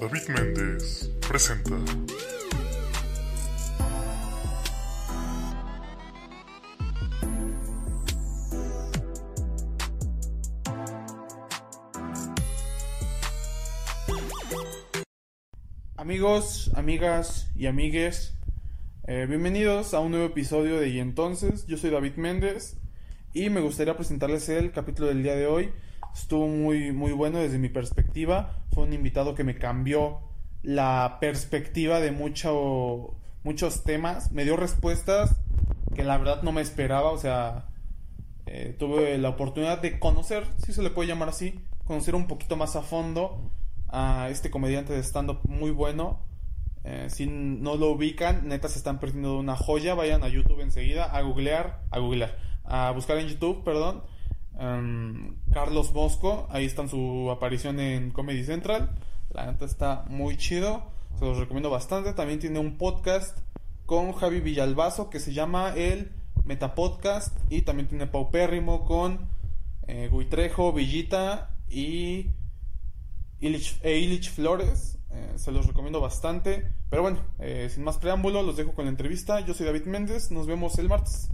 David Méndez presenta. Amigos, amigas y amigues, eh, bienvenidos a un nuevo episodio de Y entonces, yo soy David Méndez y me gustaría presentarles el capítulo del día de hoy. Estuvo muy, muy bueno desde mi perspectiva, fue un invitado que me cambió la perspectiva de mucho, muchos temas, me dio respuestas que la verdad no me esperaba, o sea, eh, tuve la oportunidad de conocer, si se le puede llamar así, conocer un poquito más a fondo a este comediante de stand-up muy bueno. Eh, si no lo ubican, neta se están perdiendo una joya. Vayan a YouTube enseguida a googlear, a googlear, a buscar en YouTube, perdón. Em, Carlos Bosco, ahí está su aparición en Comedy Central. La neta está muy chido, se los recomiendo bastante. También tiene un podcast con Javi Villalbazo que se llama el Metapodcast. Y también tiene Paupérrimo con eh, Guitrejo, Villita y Illich, e Flores. Eh, se los recomiendo bastante. Pero bueno, eh, sin más preámbulo, los dejo con la entrevista. Yo soy David Méndez. Nos vemos el martes.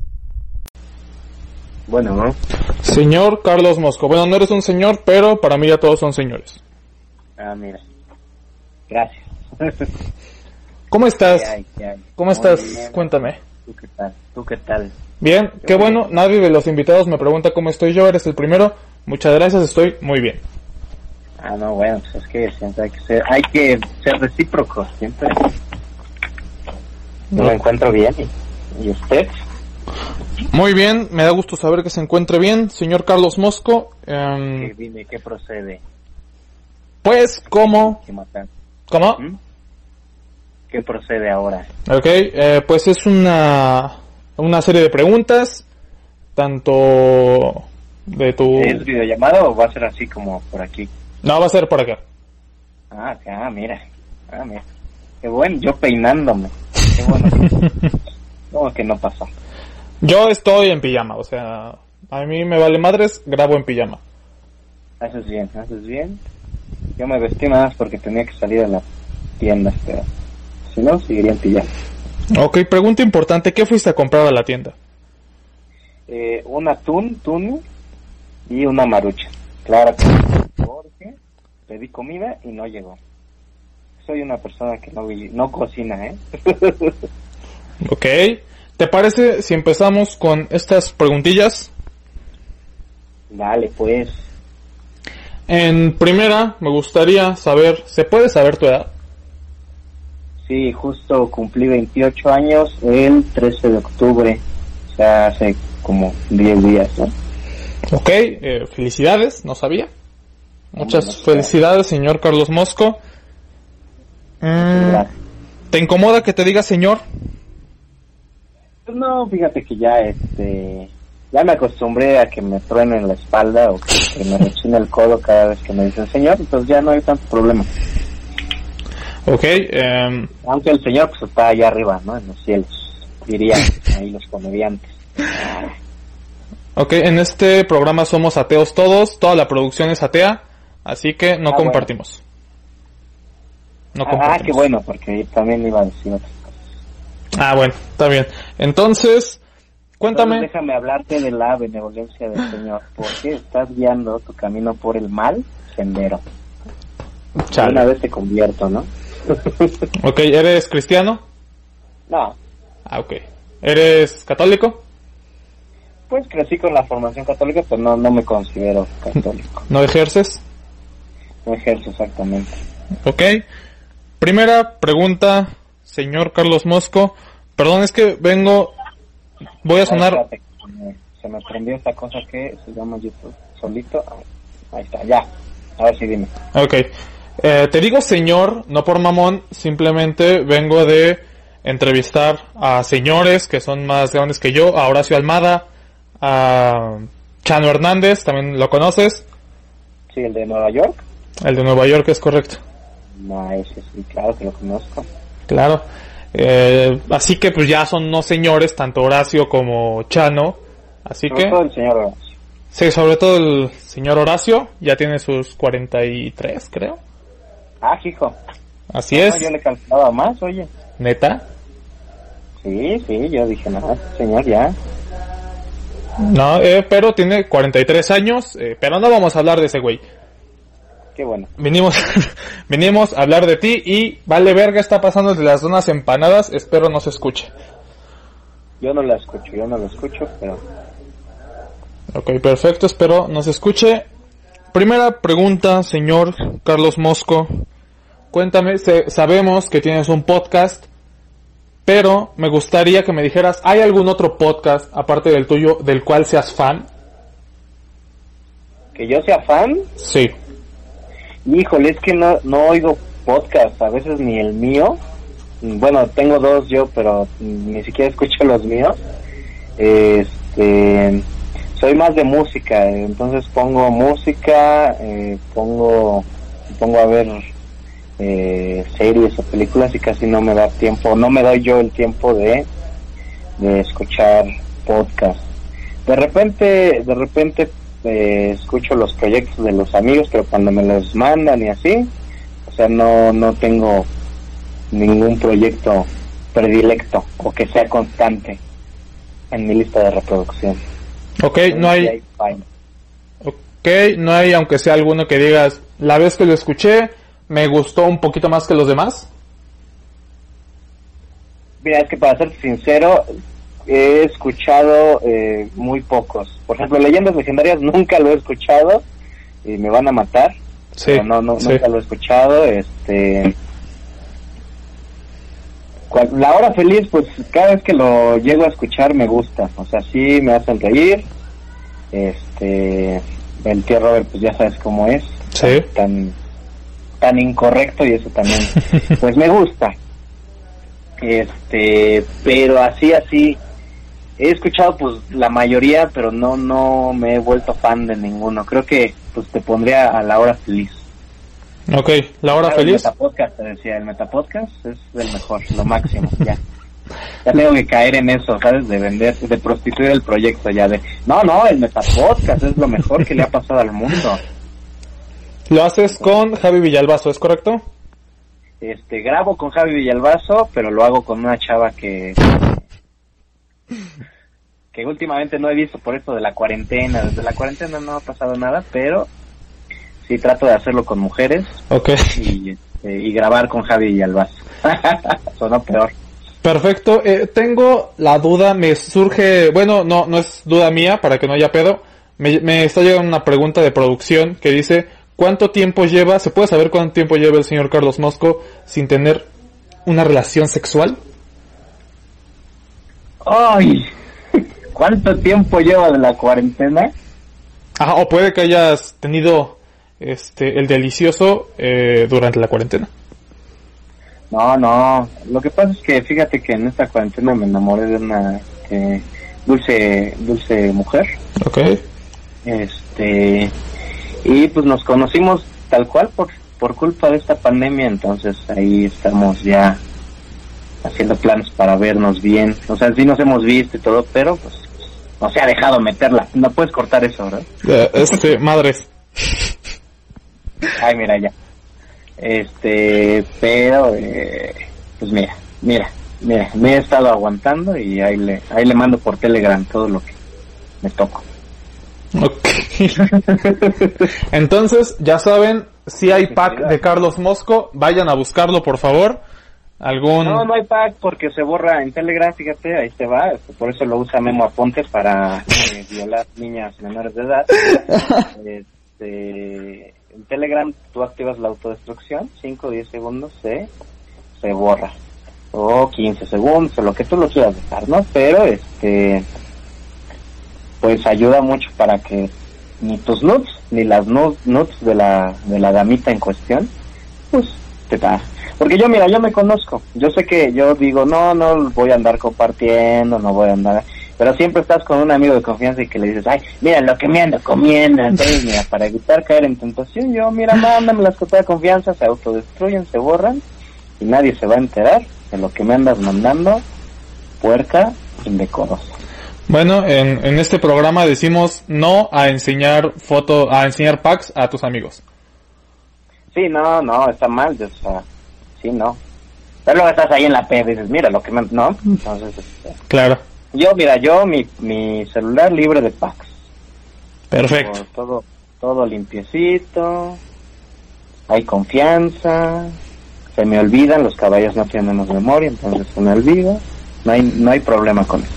Bueno, ¿no? Señor Carlos Mosco. Bueno, no eres un señor, pero para mí ya todos son señores. Ah, mira. Gracias. ¿Cómo estás? ¿Qué hay? ¿Qué hay? ¿Cómo Muy estás? bien. Cuéntame. ¿Tú qué tal? ¿Tú qué tal? Bien, qué bueno. Nadie de los invitados me pregunta cómo estoy yo. Eres el primero. Muchas gracias. Estoy muy bien. Ah, no, bueno, pues es que siempre hay que ser, hay que ser recíprocos, siempre. Yo me encuentro bien. ¿Y, y usted? Muy bien. Me da gusto saber que se encuentre bien, señor Carlos Mosco. Em, ¿Qué, dime, ¿qué procede? pues, ¿cómo? ¿Cómo? ¿Mm? ¿Qué procede ahora? Ok, eh, pues es una, una serie de preguntas, tanto de tu... ¿Es videollamada o va a ser así como por aquí? No, va a ser por acá. Ah, ah, mira. Ah, mira. Qué bueno, yo peinándome. Qué bueno. ¿Cómo que no pasó? Yo estoy en pijama, o sea, a mí me vale madres, grabo en pijama. Haces bien, haces bien. Yo me vestí nada más porque tenía que salir a la tienda, pero si no, seguiría en pijama. Ok, pregunta importante, ¿qué fuiste a comprar a la tienda? Eh, un atún, tunu y una marucha. Claro que porque pedí comida y no llegó. Soy una persona que no, no cocina, ¿eh? Ok, ¿te parece si empezamos con estas preguntillas? Dale, pues. En primera, me gustaría saber, ¿se puede saber tu edad? Sí, justo cumplí 28 años el 13 de octubre. O sea, hace como 10 días, ¿no? Ok, eh, felicidades, no sabía. Muchas felicidades, señor Carlos Mosco. Mm. ¿Te incomoda que te diga señor? Pues no, fíjate que ya este ya me acostumbré a que me truenen la espalda o que me rechine el codo cada vez que me dicen señor, entonces ya no hay tanto problema. Ok, em, Aunque el señor pues está allá arriba, ¿no? En los cielos, dirían ahí los comediantes. ok, en este programa somos ateos todos, toda la producción es atea, así que no Ah, bueno. compartimos. No ah, qué bueno, porque también iba a decir. Ah, bueno, está bien. Entonces, cuéntame. Entonces, déjame hablarte de la benevolencia del Señor, porque estás guiando tu camino por el mal sendero. Chale. Una vez te convierto, ¿no? Ok, ¿eres cristiano? no, Ah, ok. ¿Eres católico? pues crecí con la formación católica, pero no, no me considero católico. ¿No ejerces? No ejerzo exactamente. Ok. Primera pregunta, señor Carlos Mosco. Perdón, es que vengo... Voy a sonar... Se me- prendió esta cosa que se llama YouTube solito. Ahí está, ya. A ver si dime. Ok. Eh, te digo señor, no por mamón, simplemente vengo de entrevistar a señores que son más grandes que yo, a Horacio Almada, a Chano Hernández, también lo conoces, Sí, el de Nueva York. el de Nueva York es correcto. No, ese sí, claro que lo conozco. Claro. Eh, así que pues ya son no señores, tanto Horacio como Chano. Así Sobre que, todo el señor Horacio. sí, sobre todo el señor Horacio, ya tiene sus 43, creo. Ah, hijo. Así No, es. yo le calculaba más, oye. ¿Neta? Sí, sí, yo dije, no, señor, ya. No, eh, pero tiene 43 años, eh, pero no vamos a hablar de ese güey. Qué bueno. Venimos, venimos a hablar de ti y vale verga está pasando de las donas empanadas, espero no se escuche. Yo no la escucho, yo no la escucho, pero... Ok, perfecto, espero no se escuche. Primera pregunta, señor Carlos Mosco. Cuéntame, se- sabemos que tienes un podcast, pero me gustaría que me dijeras, ¿hay algún otro podcast aparte del tuyo del cual seas fan? Que yo sea fan, Sí. Híjole, es que no, no oigo podcast, a veces ni el mío. Bueno, tengo dos yo, pero ni siquiera escucho los míos. Este, soy más de música, entonces pongo música, eh, pongo, pongo a ver eh, series o películas y casi no me da tiempo, no me doy yo el tiempo de, de escuchar podcast. De repente, de repente eh, escucho los proyectos de los amigos, pero cuando me los mandan y así, o sea, no, no tengo ningún proyecto predilecto o que sea constante en mi lista de reproducción. Ok, no hay, fine. ok, no hay aunque sea alguno que digas, la vez que lo escuché, me gustó un poquito más que los demás. Mira, es que para ser sincero, he escuchado eh, muy pocos. Por ejemplo, Leyendas Legendarias nunca lo he escuchado y me van a matar. Sí, pero no, no, sí. nunca lo he escuchado. Este, la hora feliz, pues cada vez que lo llego a escuchar me gusta. O sea, sí me hacen reír. Este, el tío Robert, pues ya sabes cómo es. Sí. Tan, tan incorrecto y eso también, pues me gusta. Este, pero así, así, he escuchado pues la mayoría, pero no, no me he vuelto fan de ninguno. Creo que pues te pondría a la hora feliz. Ok, la hora feliz. El Metapodcast, te decía, el Metapodcast es el mejor, lo máximo, ya. Ya tengo que caer en eso, ¿sabes? De vender, de prostituir el proyecto ya de... No, no, el Metapodcast es lo mejor que le ha pasado al mundo. Lo haces con Javi Villalbazo, ¿es correcto? Este, grabo con Javi Villalbazo, pero lo hago con una chava que... que últimamente no he visto por esto de la cuarentena. Desde la cuarentena no ha pasado nada, pero sí trato de hacerlo con mujeres Ok. y, este, y grabar con Javi Villalbazo. Sonó peor. Perfecto. Eh, tengo la duda, me surge, bueno, no, no es duda mía, para que no haya pedo. Me, me está llegando una pregunta de producción que dice, ¿cuánto tiempo lleva, se puede saber cuánto tiempo lleva el señor Carlos Mosco sin tener una relación sexual? ¡Ay! ¿Cuánto tiempo lleva de la cuarentena? Ajá, o puede que hayas tenido este el delicioso eh, durante la cuarentena. No, no. Lo que pasa es que fíjate que en esta cuarentena me enamoré de una este, dulce, dulce mujer. Ok. Este, y pues nos conocimos tal cual por, por culpa de esta pandemia, entonces ahí estamos ya haciendo planes para vernos bien. O sea, sí nos hemos visto y todo, pero pues no se ha dejado meterla. No puedes cortar eso, ¿verdad? Eh, este, madres. Ay, mira ya. Este, pero, eh, pues mira, mira, mira, me he estado aguantando y ahí le, ahí le mando por Telegram todo lo que me toco. Ok. Entonces, ya saben, si hay pack de Carlos Mosco, vayan a buscarlo, por favor. Algún... No, no hay pack porque se borra en Telegram, fíjate, ahí te va, este, por eso lo usa Memo Aponte para eh, violar niñas menores de edad. Este, en Telegram tú activas la autodestrucción, 5 o 10 segundos se, se borra. O 15 segundos, o lo que tú lo quieras dejar, ¿no? Pero, este, pues ayuda mucho para que ni tus nuts, ni las nu- nuts de la, de la damita en cuestión, pues te. Porque yo, mira, yo me conozco. Yo sé que yo digo, no, no voy a andar compartiendo, no voy a andar. Pero siempre estás con un amigo de confianza y que le dices, ay, mira lo que me ando comiendo. Entonces, mira, para evitar caer en tentación, yo, mira, mándame las cosas de confianza, se autodestruyen, se borran y nadie se va a enterar de lo que me andas mandando, puerca, indecorosa. Bueno, en, en este programa decimos no a enseñar foto, a enseñar packs a tus amigos. Sí, no, no, está mal, o sea, sí, no. Pero luego estás ahí en la P y dices, mira lo que me... No, entonces, este, Claro. yo, mira, yo, mi, mi celular libre de packs. Perfecto. Todo, todo limpiecito, hay confianza, se me olvidan, los caballos no tenemos memoria, entonces se me olvida, no hay, no hay problema con eso.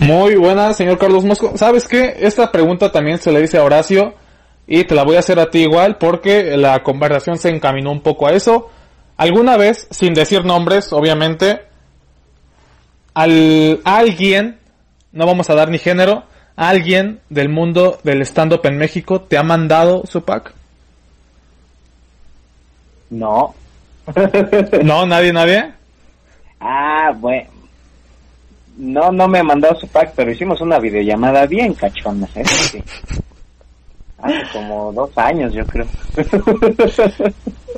Muy buena, señor Carlos Mosco. ¿Sabes qué? Esta pregunta también se le dice a Horacio y te la voy a hacer a ti igual porque la conversación se encaminó un poco a eso. ¿Alguna vez, sin decir nombres, obviamente, al alguien, no vamos a dar ni género, alguien del mundo del stand-up en México te ha mandado su pack? No. No, nadie, nadie. ah, bueno. No, no me ha mandado su pack, pero hicimos una videollamada bien cachona, ¿eh? Sí. Hace como dos años, yo creo.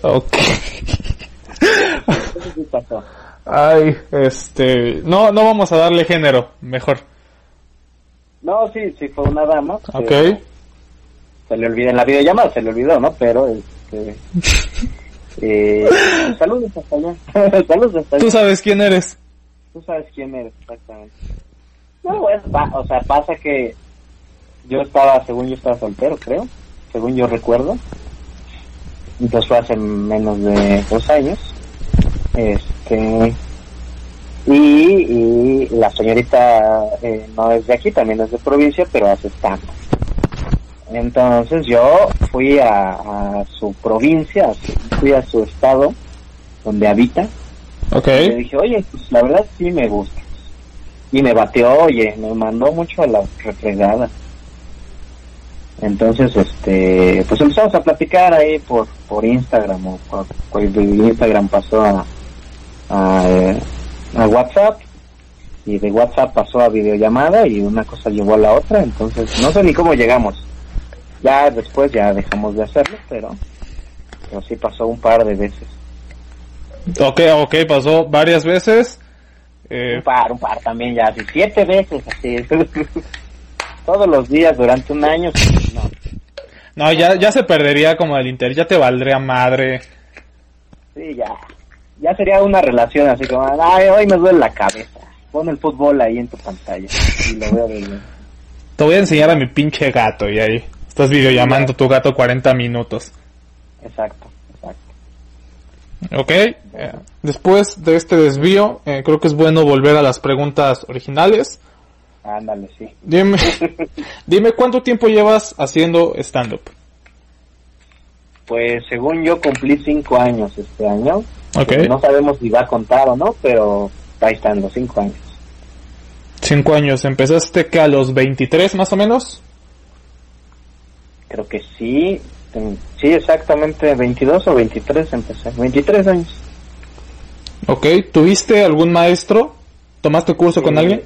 Ok. Ay, este, no, no vamos a darle género, mejor. No, sí, sí fue una dama. Ok. Se le olvidó en la videollamada, se le olvidó, ¿no? Pero, este... eh, saludos hasta allá. saludos hasta allá. Tú sabes quién eres. Tú sabes quién eres, exactamente. No, bueno, pa- o sea, pasa que yo estaba, según yo estaba soltero, creo, según yo recuerdo. Entonces fue hace menos de dos años. Este. Y, y la señorita eh, no es de aquí, también es de provincia, pero hace stand Entonces yo fui a, a su provincia, fui a su estado donde habita Ok. y le dije, oye, pues la verdad sí me gusta. Y me bateó, oye, me mandó mucho a la refregada. Entonces, este, pues empezamos a platicar ahí por, por Instagram, o por, Instagram pasó a, a, eh, a WhatsApp, y de WhatsApp pasó a videollamada, y una cosa llevó a la otra, entonces no sé ni cómo llegamos. Ya después ya dejamos de hacerlo, pero, pero sí pasó un par de veces. Ok, ok, pasó varias veces. Eh, Un par, un par también ya, siete veces así. Todos los días durante un año, no. no, ya, ya se perdería como el interés, ya te valdría madre. Sí, ya. Ya sería una relación así como, ay, hoy me duele la cabeza. Pon el fútbol ahí en tu pantalla y lo veo bien. Te voy a enseñar a mi pinche gato y ahí estás videollamando tu gato 40 minutos. Exacto, exacto. Ok, eh, después de este desvío, eh, creo que es bueno volver a las preguntas originales. Ándale, sí. Dime, dime cuánto tiempo llevas haciendo stand-up. Pues según yo cumplí cinco años este año. Ok, No sabemos si va a contar o no, pero ahí están los cinco años. cinco años. ¿Empezaste que a los 23 más o menos? Creo que sí. Ten- Sí, exactamente, 22 o 23 empecé. 23 años. Ok, ¿tuviste algún maestro? ¿Tomaste curso con alguien?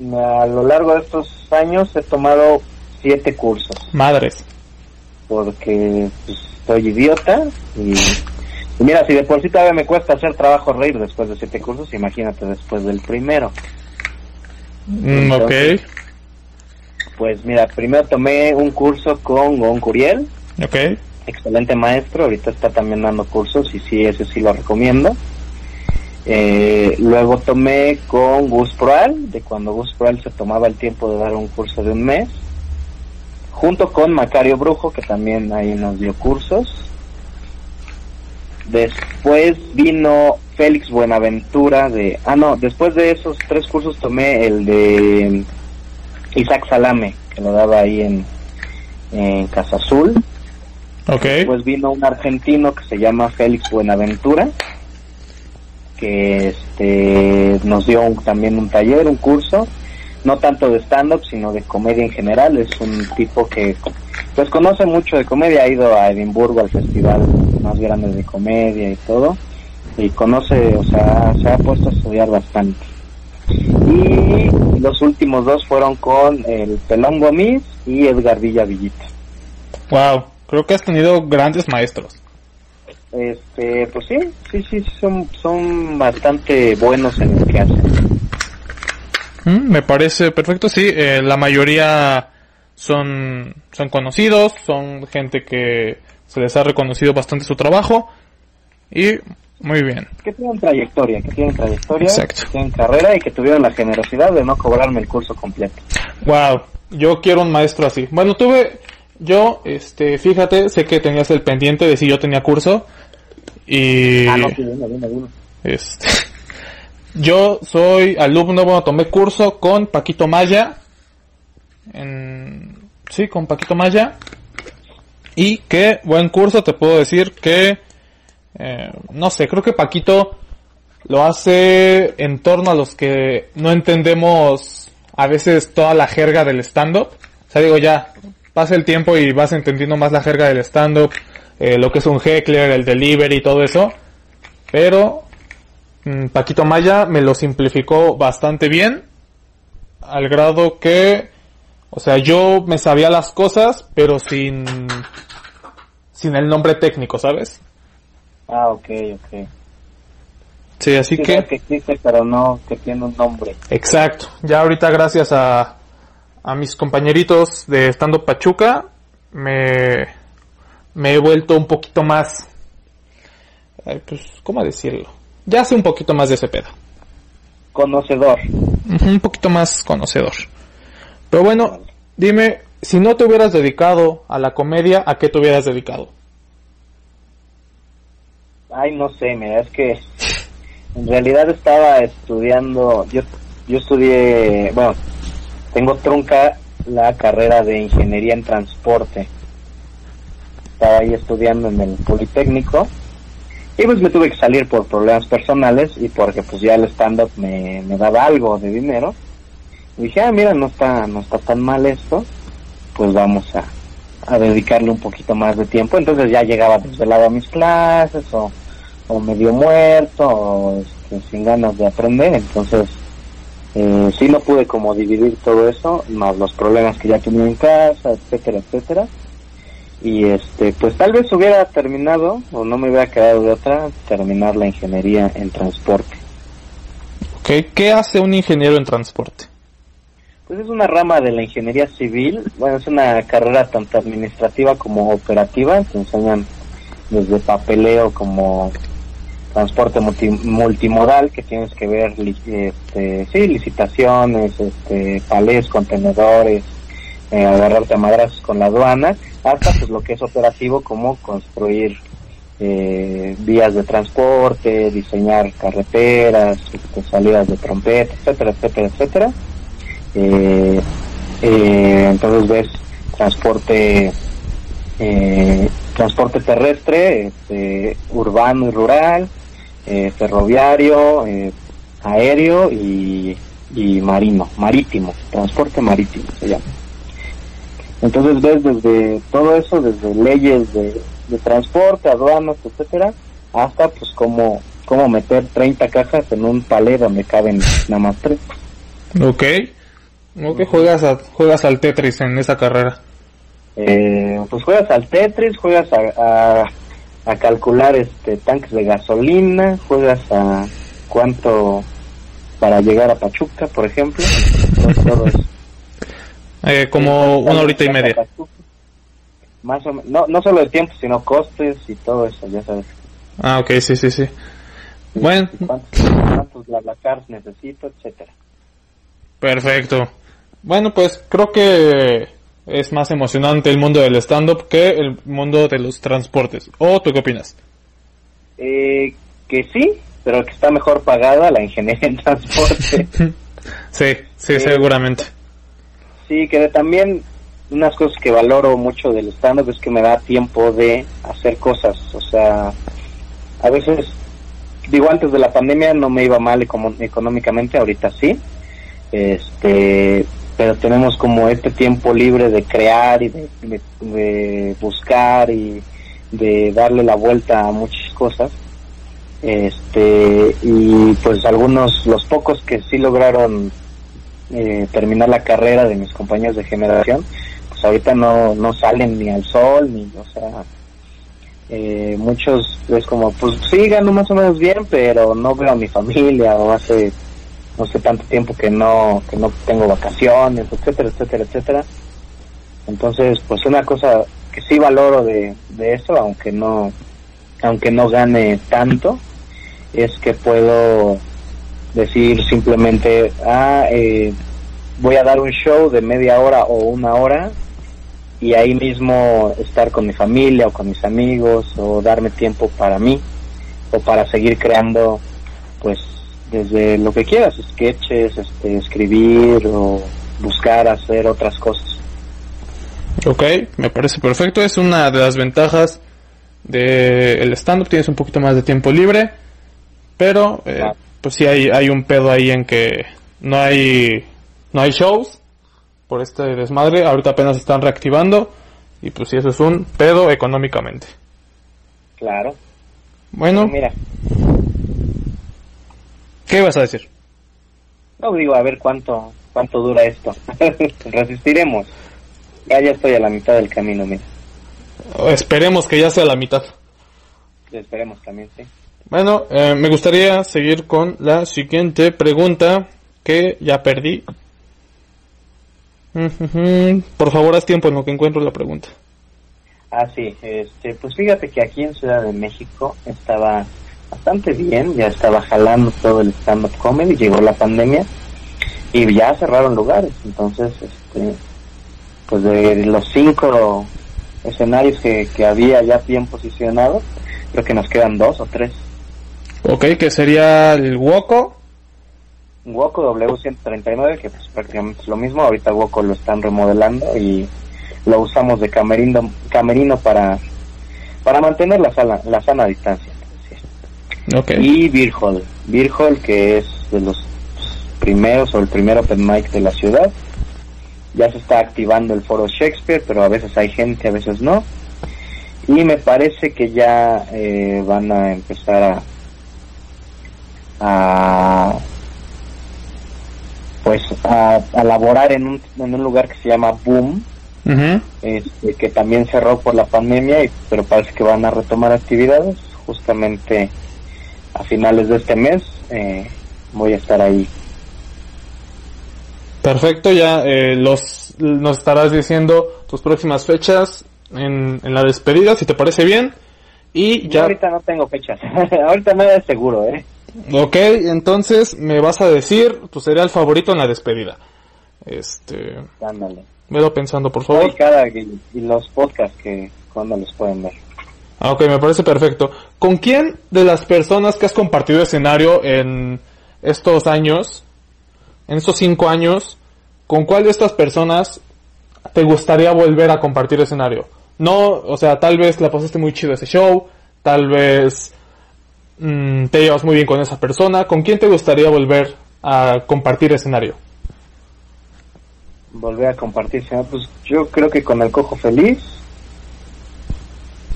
A lo largo de estos años he tomado siete cursos Madres. porque pues, estoy idiota y, y mira, si de por sí todavía me cuesta hacer trabajo reír después de siete cursos, imagínate después del primero. Mm, ok, Entonces- Pues mira, primero tomé un curso con Gon Curiel, ok. excelente maestro, ahorita está también dando cursos y sí, ese sí lo recomiendo. Eh, luego tomé con Gus Proal, de cuando Gus Proal se tomaba el tiempo de dar un curso de un mes, junto con Macario Brujo, que también ahí nos dio cursos. Después vino Félix Buenaventura de... Ah, no, después de esos tres cursos tomé el de Isaac Salame, que lo daba ahí en, en Casa Azul. Ok, Pues vino un argentino que se llama Félix Buenaventura, que este nos dio un- también un taller, un curso, no tanto de stand-up, sino de comedia en general. Es un tipo que pues conoce mucho de comedia, ha ido a Edimburgo al festival más grande de comedia y todo, y conoce, o sea, se ha puesto a estudiar bastante. Y los últimos dos fueron con el Pelón Gomis y Edgar Villa Villita. wow. Creo que has tenido grandes maestros. Este, pues sí, sí, sí, son, son bastante buenos en lo que hacen. Mm, me parece perfecto, sí. eh, la mayoría son, son conocidos, son gente que se les ha reconocido bastante su trabajo y muy bien. Que tienen trayectoria, que tienen trayectoria, Exacto. que tienen carrera y que tuvieron la generosidad de no cobrarme el curso completo. Wow, yo quiero un maestro así. Bueno, tuve, yo, este, fíjate, sé que tenías el pendiente de si yo tenía curso y Ah, no, sí, dime, dime, dime. este, yo soy alumno, bueno, tomé curso con Paquito Maya, en, sí, con Paquito Maya y qué buen curso, te puedo decir que, eh, no sé, creo que Paquito lo hace en torno a los que no entendemos a veces toda la jerga del stand-up. O sea, digo, ya, pasa el tiempo y vas entendiendo más la jerga del stand-up, eh, lo que es un heckler, el delivery y todo eso. Pero mm, Paquito Maya me lo simplificó bastante bien, al grado que, o sea, yo me sabía las cosas, pero sin, sin el nombre técnico, ¿sabes? Ah, ok, ok. Sí, así Sí, que... que existe, pero no que tiene un nombre. Exacto. Ya ahorita gracias a, a mis compañeritos de Estando Pachuca me, me he vuelto un poquito más, pues, ¿cómo decirlo? Ya sé un poquito más de ese pedo. Conocedor. Un poquito más conocedor. Pero bueno, dime, si no te hubieras dedicado a la comedia, ¿a qué te hubieras dedicado? Ay, no sé, mira, es que en realidad estaba estudiando, yo, yo estudié, bueno, tengo trunca la carrera de ingeniería en transporte. Estaba ahí estudiando en el Politécnico y pues me tuve que salir por problemas personales y porque pues ya el stand-up me, me daba algo de dinero. Y dije, ah, mira, no está, no está tan mal esto, pues vamos a, a dedicarle un poquito más de tiempo. Entonces ya llegaba desvelado a mis clases o, o medio muerto o este, sin ganas de aprender. Entonces eh, sí no pude como dividir todo eso, más los problemas que ya tenía en casa, etcétera, etcétera. Y este, pues tal vez hubiera terminado o no me hubiera quedado de otra terminar la ingeniería en transporte. ¿Ok? ¿Qué hace un ingeniero en transporte? Pues es una rama de la ingeniería civil, bueno, es una carrera tanto administrativa como operativa, te enseñan desde papeleo como transporte multi- multimodal, que tienes que ver, este, sí, licitaciones, este, palés, contenedores, eh, agarrarte a madrazos con la aduana, hasta pues lo que es operativo como construir eh, vías de transporte, diseñar carreteras, este, salidas de trompeta, etcétera, etcétera, etcétera. Eh, eh, entonces ves transporte transporte terrestre, este, urbano y rural, eh, ferroviario, eh, aéreo y, y marino, marítimo, transporte marítimo se llama. Entonces ves desde todo eso, desde leyes de, de transporte, aduanas, etcétera, hasta pues cómo, cómo meter 30 cajas en un palé donde caben nada más tres. ¿Ok? ¿Ok? Juegas, a- juegas al Tetris en esa carrera. Eh, pues juegas al Tetris, juegas a, a, a calcular este tanques de gasolina, juegas a cuánto para llegar a Pachuca, por ejemplo, todo, todo eso. Eh, como una horita y media. Más o no, no solo el tiempo, sino costes y todo eso, ya sabes. Ah, ok, sí, sí, sí. Bueno, cuántos, cuántos BlaBlaCars necesito, etcétera. perfecto. Bueno, pues creo que es más emocionante el mundo del stand-up que el mundo de los transportes. ¿O tú qué opinas? Eh, que sí, pero que está mejor pagada la ingeniería en transporte. Sí, sí, Sí. seguramente. Sí, que también unas cosas que valoro mucho del stand-up es que me da tiempo de hacer cosas. O sea, a veces, digo, antes de la pandemia no me iba mal económicamente, ahorita sí. Este, pero tenemos como este tiempo libre de crear y de, buscar y de darle la vuelta a muchas cosas. Este, y pues algunos, los pocos que sí lograron eh, terminar la carrera de mis compañeros de generación, pues ahorita no, no salen ni al sol, ni, o sea, eh, muchos es como, pues sí, gano más o menos bien, pero no veo a mi familia, o hace, no sé, tanto tiempo que no, que no tengo vacaciones, etcétera, etcétera, etcétera. Entonces, pues una cosa que sí valoro de, de eso, aunque no, aunque no gane tanto, es que puedo decir simplemente, ah, eh, voy a dar un show de media hora o una hora y ahí mismo estar con mi familia o con mis amigos o darme tiempo para mí o para seguir creando pues desde lo que quieras, sketches, este, escribir o buscar hacer otras cosas. Ok, me parece perfecto. Es una de las ventajas del stand-up. Tienes un poquito más de tiempo libre. Pero, eh, pues sí hay, hay un pedo ahí en que no hay, no hay shows por este desmadre. Ahorita apenas están reactivando. Y pues sí, eso es un pedo económicamente. Claro. Bueno, Mira, ¿qué vas a decir? no digo a ver cuánto cuánto dura esto. Resistiremos. Ya ya estoy a la mitad del camino, mira. Esperemos que ya sea la mitad. Esperemos también, sí. Bueno, eh, me gustaría seguir con la siguiente pregunta que ya perdí. Por favor, haz tiempo en lo que encuentro la pregunta. Ah, sí, este, pues fíjate que aquí en Ciudad de México estaba bastante bien, ya estaba jalando todo el stand-up comedy, llegó la pandemia y ya cerraron lugares, entonces, este, pues de los cinco escenarios que, que había ya bien posicionados, creo que nos quedan dos o tres. Ok, que sería el Woco. Woco W139, que pues prácticamente es lo mismo, ahorita Woco lo están remodelando y lo usamos de camerino, camerino para, para mantener la, sala, la sana distancia. Y Beer Hall, Beer Hall que es de los primeros o el primer open mic de la ciudad. Ya se está activando el foro Shakespeare, pero a veces hay gente, a veces no. Y me parece que ya eh, van a empezar a, a pues a, a laborar en un, en un lugar que se llama Boom, este, que también cerró por la pandemia, y, pero parece que van a retomar actividades. Justamente a finales de este mes eh, voy a estar ahí. Perfecto, ya eh, los, nos estarás diciendo tus próximas fechas en, en la despedida, si te parece bien. Y Yo ya, ahorita no tengo fechas, ahorita nada es seguro, ¿eh? ok, entonces me vas a decir tu cereal favorito en la despedida. Este, Ándale. velo pensando, por Y, favor. cada, y, y los podcasts que cuando los pueden ver. Ah, Ok, me parece perfecto. ¿Con quién de las personas que has compartido escenario en estos años, en estos cinco años, con cuál de estas personas te gustaría volver a compartir escenario? No, o sea, tal vez la pasaste muy chido ese show, tal vez mm, te llevas muy bien con esa persona. ¿Con quién te gustaría volver a compartir escenario? Volver a compartir, pues yo creo que con el Cojo Feliz,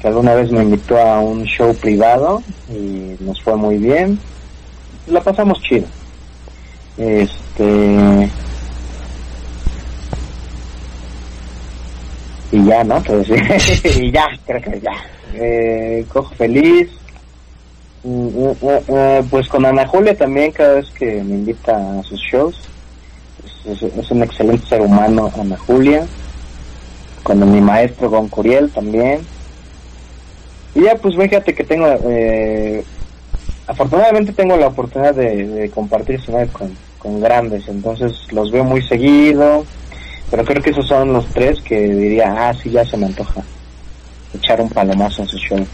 que alguna vez me invitó a un show privado y nos fue muy bien. La pasamos chido. Este. Y ya, ¿no? Pues, y ya, creo que ya. Eh, Cojo Feliz. Mm, mm, mm, Pues con Ana Julia también, cada vez que me invita a sus shows. Es, un excelente ser humano, Ana Julia. Con mi maestro Gon Curiel también. Y ya, pues fíjate que tengo. Eh, afortunadamente tengo la oportunidad de, de compartir escenario con, con grandes, entonces los veo muy seguido. Pero creo que esos son los tres que diría, ah, sí, ya se me antoja echar un palomazo en su show.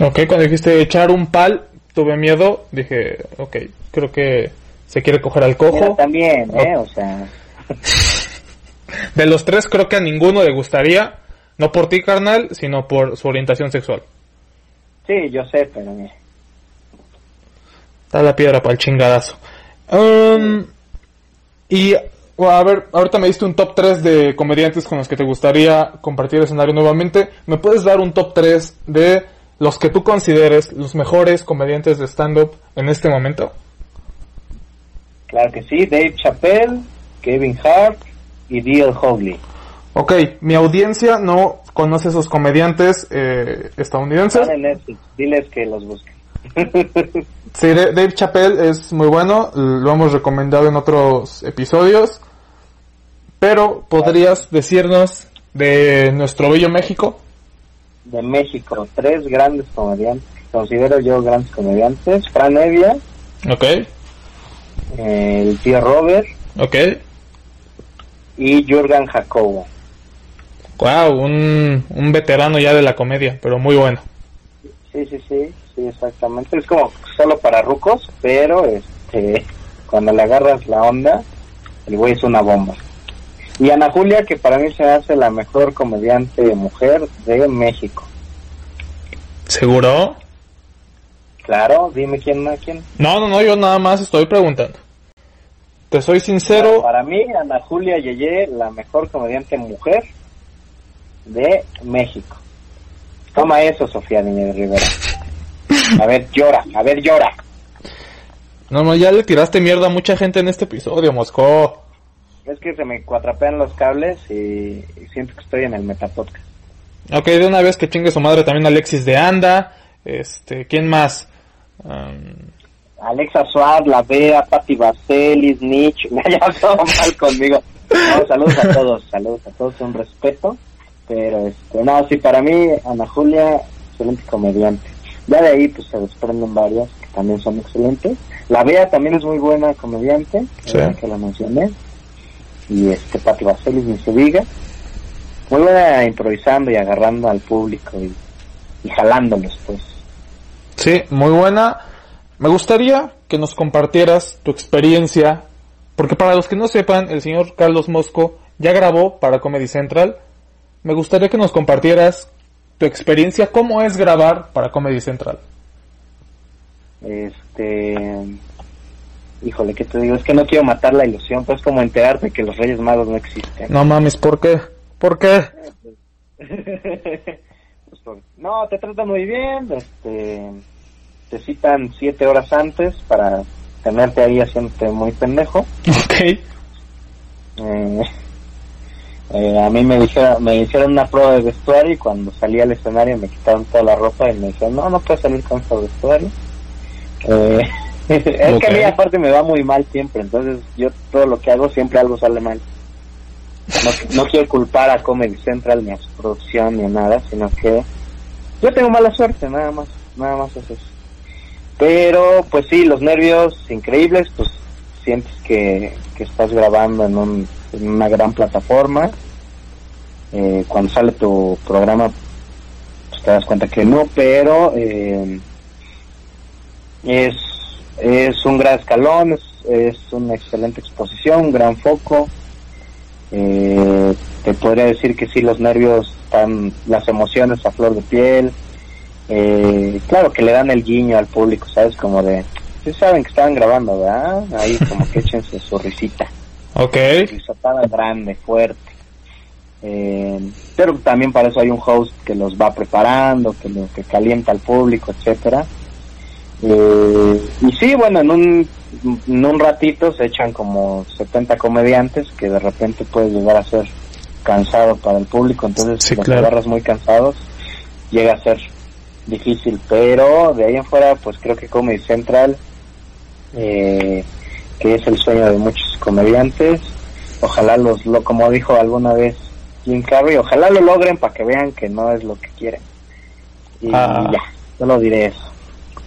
Ok, cuando dijiste echar un pal, tuve miedo, dije, ok, creo que se quiere coger al Mira, cojo. también, ¿eh? O sea, De los tres creo que a ninguno le gustaría, no por ti carnal, sino por su orientación sexual. sí, yo sé, pero mira. Da la piedra para el chingadazo. Um, y a ver, ahorita me diste un top 3 de comediantes con los que te gustaría compartir escenario nuevamente. ¿Me puedes dar un top 3 de los que tú consideres los mejores comediantes de stand-up en este momento? Claro que sí, Dave Chappelle, Kevin Hart y D.L. Hawley. Ok, mi audiencia no conoce esos comediantes eh, estadounidenses. Netflix, diles que los busquen. Sí, Da- Dave Chappelle es muy bueno, lo hemos recomendado en otros episodios. Pero podrías decirnos de nuestro bello México. De México, tres grandes comediantes, considero yo grandes comediantes, Fran Evia, Ok, el tío Robert ok. y Jürgen Jacobo. Wow, un, un veterano ya de la comedia, pero muy bueno. Sí, sí, sí, sí, exactamente. Es como solo para rucos, pero este, cuando le agarras la onda, el güey es una bomba. Y Ana Julia, que para mí se hace la mejor comediante mujer de México. ¿Seguro? Claro, dime quién, quién. No, no, no, yo nada más estoy preguntando. Te soy sincero. Para mí, Ana Julia Yeye, la mejor comediante mujer de México. Toma eso, Sofía Niña de Rivera. A ver, llora, a ver, llora. No, no, ya le tiraste mierda a mucha gente en este episodio, Mosco. Es que se me cuatrapean los cables y, y siento que estoy en el Metapodcast. Ok, de una vez que chingue su madre también Alexis de Anda. Este, ¿quién más? Um, Alexa Suárez, La Bea, Patti Vaselis, Nietzsche, me haya todo mal conmigo. No, saludos a todos, saludos a todos, un respeto. Pero, este, no, sí, para mí, Ana Julia, excelente comediante. Ya de ahí, pues se desprenden varias que también son excelentes. La Bea también es muy buena comediante, Sí. que la mencioné. Y este, Patti Vaselis, ni se diga. Muy buena improvisando y agarrando al público y, y jalándolos, pues. sí, muy buena. Me gustaría que nos compartieras tu experiencia, porque para los que no sepan, el señor Carlos Mosco ya grabó para Comedy Central. Me gustaría que nos compartieras tu experiencia, cómo es grabar para Comedy Central. Este. Híjole, ¿qué te digo? Es que no quiero matar la ilusión, pues es como enterarte que los Reyes Magos no existen. No mames, ¿por qué? ¿Por qué? Pues, no, te tratan muy bien, este. Te citan siete horas antes para tenerte ahí haciéndote muy pendejo. Ok. Eh, eh, a mí me dijeron, me hicieron una prueba de vestuario y cuando salí al escenario me quitaron toda la ropa y me dijeron, no, no puedes salir con ese vestuario. Eh, es que a mí aparte me va muy mal siempre, entonces yo todo lo que hago siempre algo sale mal. No, no quiero culpar a Comedy Central ni a su producción ni a nada, sino que yo tengo mala suerte, nada más, nada más es eso. Pero pues sí, los nervios increíbles, pues sientes que, que estás grabando en, un, en una gran plataforma. Eh, cuando sale tu programa, pues te das cuenta que no, pero eh, es, es un gran escalón, es, es una excelente exposición, un gran foco. Eh, te podría decir que sí, los nervios están, las emociones a flor de piel. Eh, claro que le dan el guiño al público, ¿sabes? Como de, sí saben que estaban grabando, ¿verdad? Ahí como que échense su risita, Ok. risotada grande, fuerte. Eh, pero también para eso hay un host que los va preparando, que lo que calienta al público, etcétera. Eh, y sí, bueno, en un, en un ratito se echan como 70 comediantes que de repente puede llegar a ser cansado para el público, entonces Sí, si los claro. agarras muy cansados llega a ser difícil, pero de ahí en fuera pues creo que Comedy Central, eh, que es el sueño de muchos comediantes, ojalá los, lo, como dijo alguna vez Jim Carrey, ojalá lo logren para que vean que no es lo que quieren. Y Ah. ya, solo diré eso.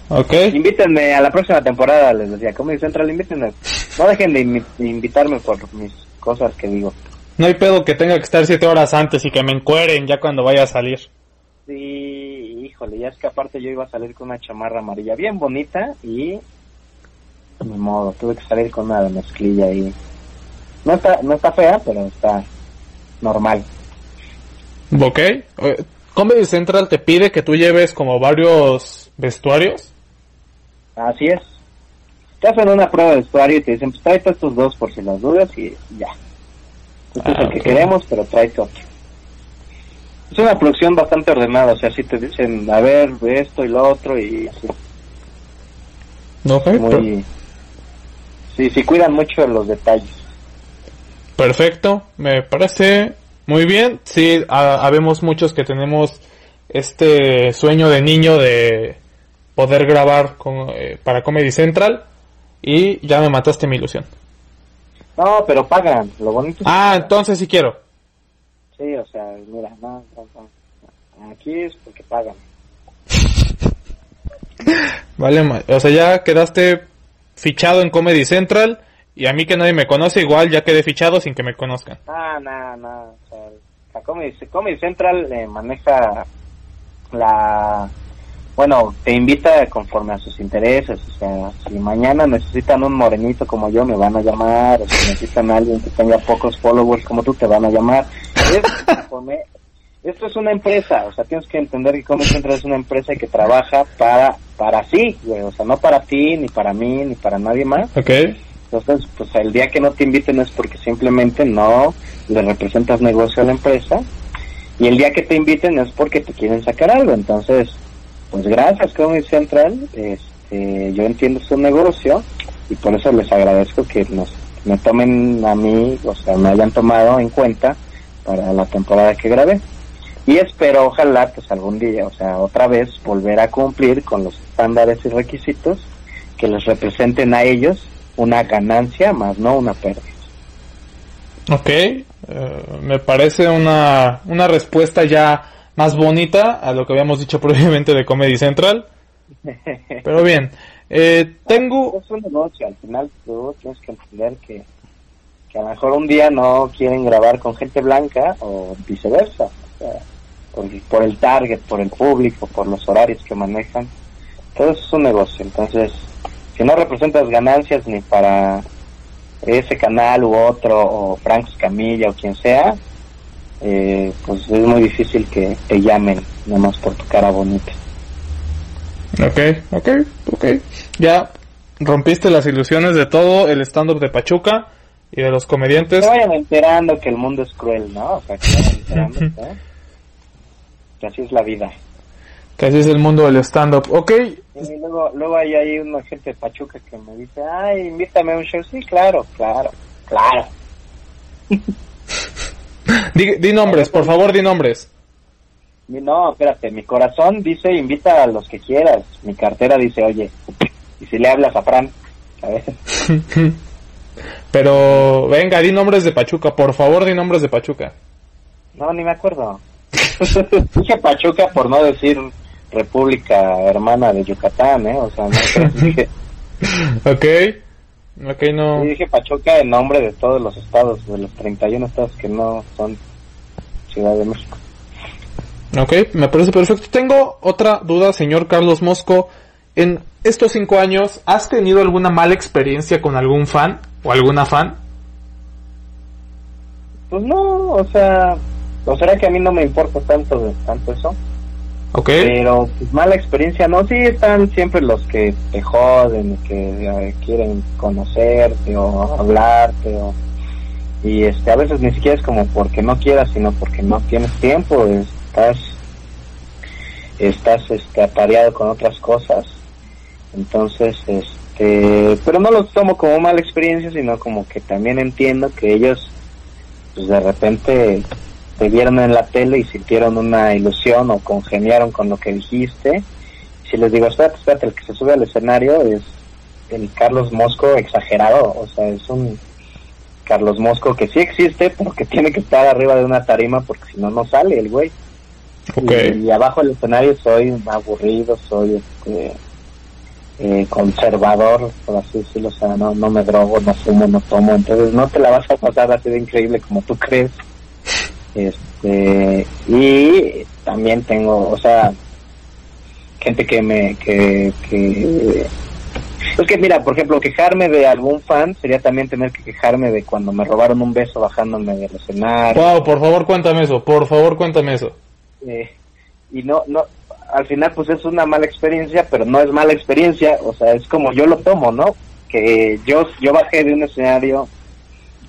Ok. Invítenme a la próxima temporada, les decía, Comedy Central, invítenme. No dejen de invitarme por mis cosas que digo. No hay pedo que tenga que estar siete horas antes y que me encueren ya cuando vaya a salir. Sí, híjole, ya es que aparte yo iba a salir con una chamarra amarilla bien bonita y ni modo, tuve que salir con una de mezclilla ahí. No está, no está fea, pero está normal. Ok. Eh, Comedy Central te pide que tú lleves como varios vestuarios. Así es. Te hacen una prueba de vestuario y te dicen, pues tráete estos dos por si las dudas y ya. Este es Ah, el que queremos, pero tráete otro. Es una producción bastante ordenada, o sea, si te dicen, a ver, ve esto y lo otro y así. Ok. per- Muy... Sí, sí, cuidan mucho los detalles. Perfecto. Me parece muy bien. Sí, ha- habemos muchos que tenemos este sueño de niño de poder grabar con, eh, para Comedy Central. Y ya me mataste mi ilusión. No, pero pagan, lo bonito es que Ah, pagan. entonces sí quiero. Sí, o sea, mira, no, no. Aquí es porque pagan. Vale, o sea, ya quedaste fichado en Comedy Central y a mí que nadie me conoce, igual ya quedé fichado sin que me conozcan. Ah, no, no. O sea, la Comedy, Comedy Central eh, maneja la. Bueno, te invita conforme a sus intereses. O sea, si mañana necesitan un morenito como yo, me van a llamar. O si necesitan a alguien que tenga pocos followers como tú, te van a llamar. Es conforme- esto es una empresa. O sea, tienes que entender que Comedy Central es una empresa que trabaja para para sí, güey. O sea, no para ti, ni para mí, ni para nadie más. ¿Ok? Entonces, pues el día que no te inviten es porque simplemente no le representas negocio a la empresa. Y el día que te inviten es porque te quieren sacar algo. Entonces, pues gracias, Comedy Central. Este, yo entiendo su negocio y por eso les agradezco que nos me tomen a mí, o sea, me hayan tomado en cuenta para la temporada que grabé. Y espero, ojalá, pues algún día, o sea, otra vez volver a cumplir con los estándares y requisitos que les representen a ellos una ganancia más no una pérdida. Ok, eh, me parece una, una respuesta ya más bonita a lo que habíamos dicho previamente de Comedy Central. Pero bien, eh, tengo... Es un negocio, al final tú tienes que entender que, que a lo mejor un día no quieren grabar con gente blanca o viceversa. O sea, por, el target, por el público, por los horarios que manejan. Todo eso es un negocio. Entonces, si no representas ganancias ni para ese canal u otro, o Frank Camilla o quien sea, eh, pues es muy difícil que te llamen nada más por tu cara bonita. Ok, ok, ok. Ya rompiste las ilusiones de todo el stand-up de Pachuca y de los comediantes. Que vayan enterando que el mundo es cruel, ¿no? O sea, que vayan enterando ¿eh? Que así es la vida. Que así es el mundo del stand-up. Ok, Y luego, luego hay, hay una gente de Pachuca que me dice, ay, invítame a un show. Sí, claro, claro, claro. di, di nombres, por favor, di nombres. No, espérate, mi corazón dice, invita a los que quieras. Mi cartera dice, oye, y si le hablas a Fran, ¿sabes? Pero venga, di nombres de Pachuca, por favor, di nombres de Pachuca. No, ni me acuerdo. Dije Pachuca por no decir República Hermana de Yucatán, ¿eh? O sea, no, dije, Ok, ok, no. sí dije Pachuca en nombre de todos los estados, de los 31 estados que no son Ciudad de México. Ok, me parece perfecto. Tengo otra duda, señor Carlos Mosco. En estos cinco años, ¿has tenido alguna mala experiencia con algún fan o alguna fan? Pues no, o sea, o será que a mí no me importa tanto tanto eso, Ok, pero pues mala experiencia, no, sí están siempre los que te joden, que eh, quieren conocerte o hablarte o y este a veces ni siquiera es como porque no quieras, sino porque no tienes tiempo, estás estás este atareado con otras cosas. Entonces, este, pero no los tomo como mala experiencia, sino como que también entiendo que ellos pues de repente te vieron en la tele y sintieron una ilusión o congeniaron con lo que dijiste. Si les digo, espérate, espérate, el que se sube al escenario es el Carlos Mosco exagerado, o sea, es un Carlos Mosco que sí existe, pero que tiene que estar arriba de una tarima porque si no, no sale el güey. ok. Y, y abajo del escenario soy aburrido, soy este, eh, conservador, por así decirlo, o sea, no, no me drogo, no fumo, no tomo, entonces no te la vas a pasar así de increíble como tú crees. Este, y también tengo, o sea, gente que me, que, que, es que mira, por ejemplo, quejarme de algún fan sería también tener que quejarme de cuando me robaron un beso bajándome del escenario. Wow, por favor, cuéntame eso, por favor, cuéntame eso. Eh, y no, no, al final pues es una mala experiencia, pero no es mala experiencia, o sea, es como yo lo tomo, ¿no? Que yo, yo bajé de un escenario,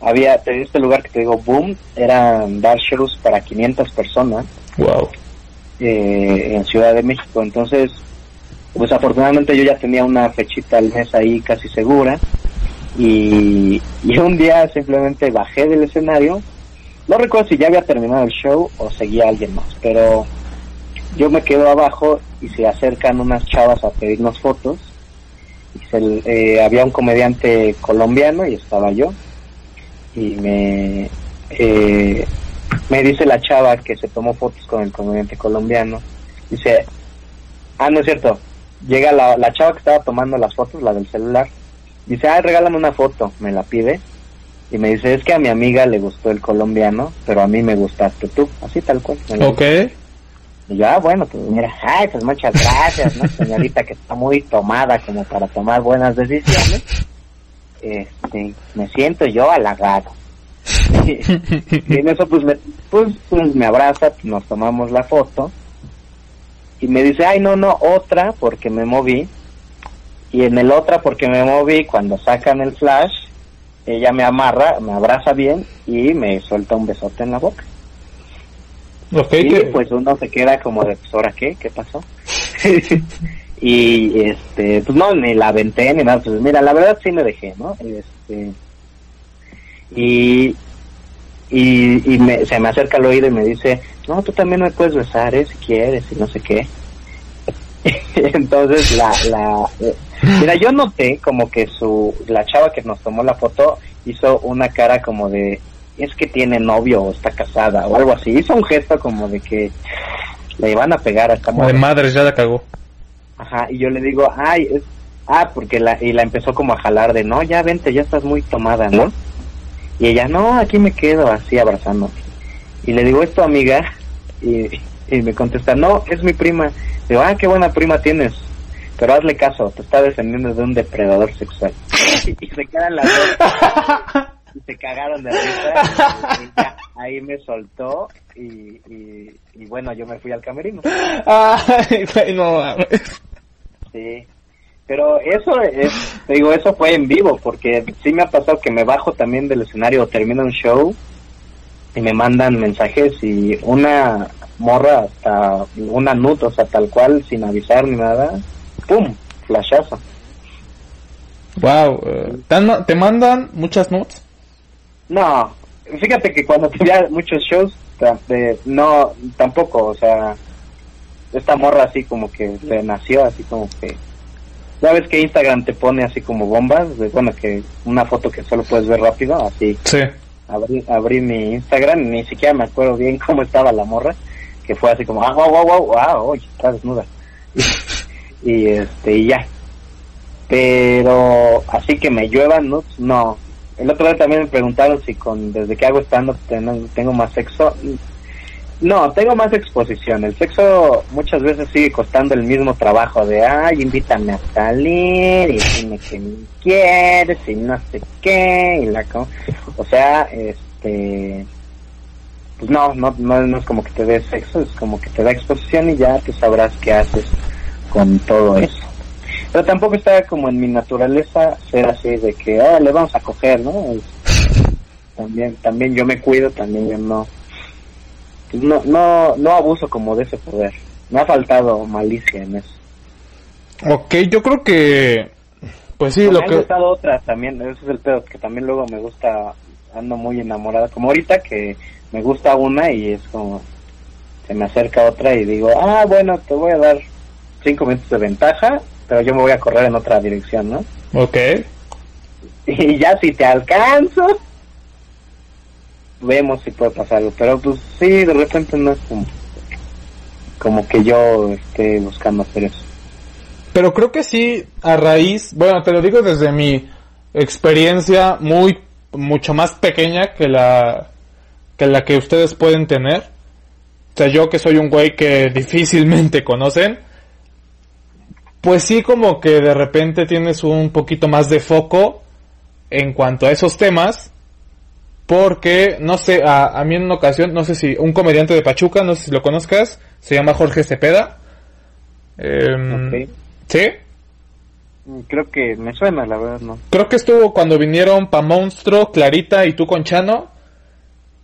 había, te- este lugar que te digo, boom, eran dar shows para 500 personas Wow. eh, en Ciudad de México, entonces, pues afortunadamente yo ya tenía una fechita al mes ahí casi segura, y, y un día simplemente bajé del escenario, no recuerdo si ya había terminado el show o seguía alguien más, pero yo me quedo abajo y se acercan unas chavas a pedirnos fotos. Y se- eh, había un comediante colombiano y estaba yo. Y me, eh, me dice la chava que se tomó fotos con el comediante colombiano, dice, ah, no es cierto, llega la, la chava que estaba tomando las fotos, la del celular, dice, ah, regálame una foto, me la pide, y me dice, es que a mi amiga le gustó el colombiano, pero a mí me gustaste tú, así tal cual. Ok. Y yo, ah, bueno, pues mira, ay, pues muchas gracias, ¿no? Señorita que está muy tomada como para tomar buenas decisiones. Este, me siento yo halagado. y en eso pues me, pues, pues me abraza, nos tomamos la foto. Y me dice, ay, no, no, otra porque me moví. Y en el otra porque me moví, cuando sacan el flash, ella me amarra, me abraza bien y me suelta un besote en la boca. Ok, Y que- pues uno se queda como de, pues ahora qué, ¿qué pasó? y este, pues no, ni la aventé ni nada, pues mira, la verdad sí me dejé, ¿no? Este, y, y, y me, se me acerca al oído y me dice, no, tú también me puedes besar, ¿eh? Si quieres, y no sé qué. Entonces la, la, eh, mira, yo noté como que su, la chava que nos tomó la foto hizo una cara como de, es que tiene novio o está casada o algo así. Hizo un gesto como de que le iban a pegar a esta como de madres, ya la cagó. Ajá, y yo le digo, ay, es, ah, porque la, y la empezó como a jalar de, no, ya vente, ya estás muy tomada, ¿no? Y ella, no, aquí me quedo así abrazando. Y le digo, ¿es tu amiga? Y, y me contesta, no, es mi prima. Digo, ah, qué buena prima tienes. Pero hazle caso, te está defendiendo de un depredador sexual. y se quedan las dos. y se cagaron de risa. Y, ya, ahí me soltó. Y, y, bueno, yo me fui al camerino. Ay, no mames. Sí. Pero eso es, te digo, eso fue en vivo, porque sí me ha pasado que me bajo también del escenario termino un show y me mandan mensajes y una morra hasta una nut, o sea, tal cual, sin avisar ni nada, ¡pum! Flashazo. Wow, eh, ¿te, mandan muchas notes? No, fíjate que cuando tenía muchos shows, de- no, tampoco, o sea, esta morra así como que le nació, así como que, ya ves que Instagram te pone así como bombas, de, bueno, que una foto que solo puedes ver rápido, así, Sí. abrí, abrí mi Instagram, ni siquiera me acuerdo bien cómo estaba la morra, que fue así como, ah, wow, wow, wow, wow, oye, está desnuda. y este, y ya. Pero así que me lluevan, ¿no? No. El otro día también me preguntaron si con desde que hago stand-up tengo, tengo más sexo. No, tengo más exposición. El sexo muchas veces sigue costando el mismo trabajo de, ay, invítame a salir, y dime que me quieres, y no sé qué, y la co- O sea, este... Pues no, no, no, no es como que te dé sexo, es como que te da exposición y ya tú sabrás qué haces con todo eso. Pero tampoco está como en mi naturaleza ser así de que, ah, le vamos a coger, ¿no? También, también yo me cuido, también yo no, pues no, no, no abuso como de ese poder. Me ha faltado malicia en eso. Ok, yo creo que... Pues sí, me lo han que... gustado otras también, ese es el pedo, que también luego me gusta, ando muy enamorada, como ahorita que me gusta una y es como, se me acerca otra y digo, ah, bueno, te voy a dar cinco minutos de ventaja, pero yo me voy a correr en otra dirección, ¿no? Ok. Y ya si te alcanzo, vemos si puede pasar algo. Pero pues sí, de repente no es como, como que yo esté buscando hacer eso. Pero creo que sí, a raíz, bueno, te lo digo desde mi experiencia muy, mucho más pequeña que la, que la que ustedes pueden tener. O sea, yo que soy un güey que difícilmente conocen, pues sí como que de repente tienes un poquito más de foco en cuanto a esos temas. Porque, no sé, a, a mí en una ocasión, no sé si un comediante de Pachuca, no sé si lo conozcas, se llama Jorge Cepeda. Em. ¿Sí? Mm, Creo que me suena, la verdad, no. Creo que estuvo cuando vinieron Pa Monstruo, Clarita y tú con Chano.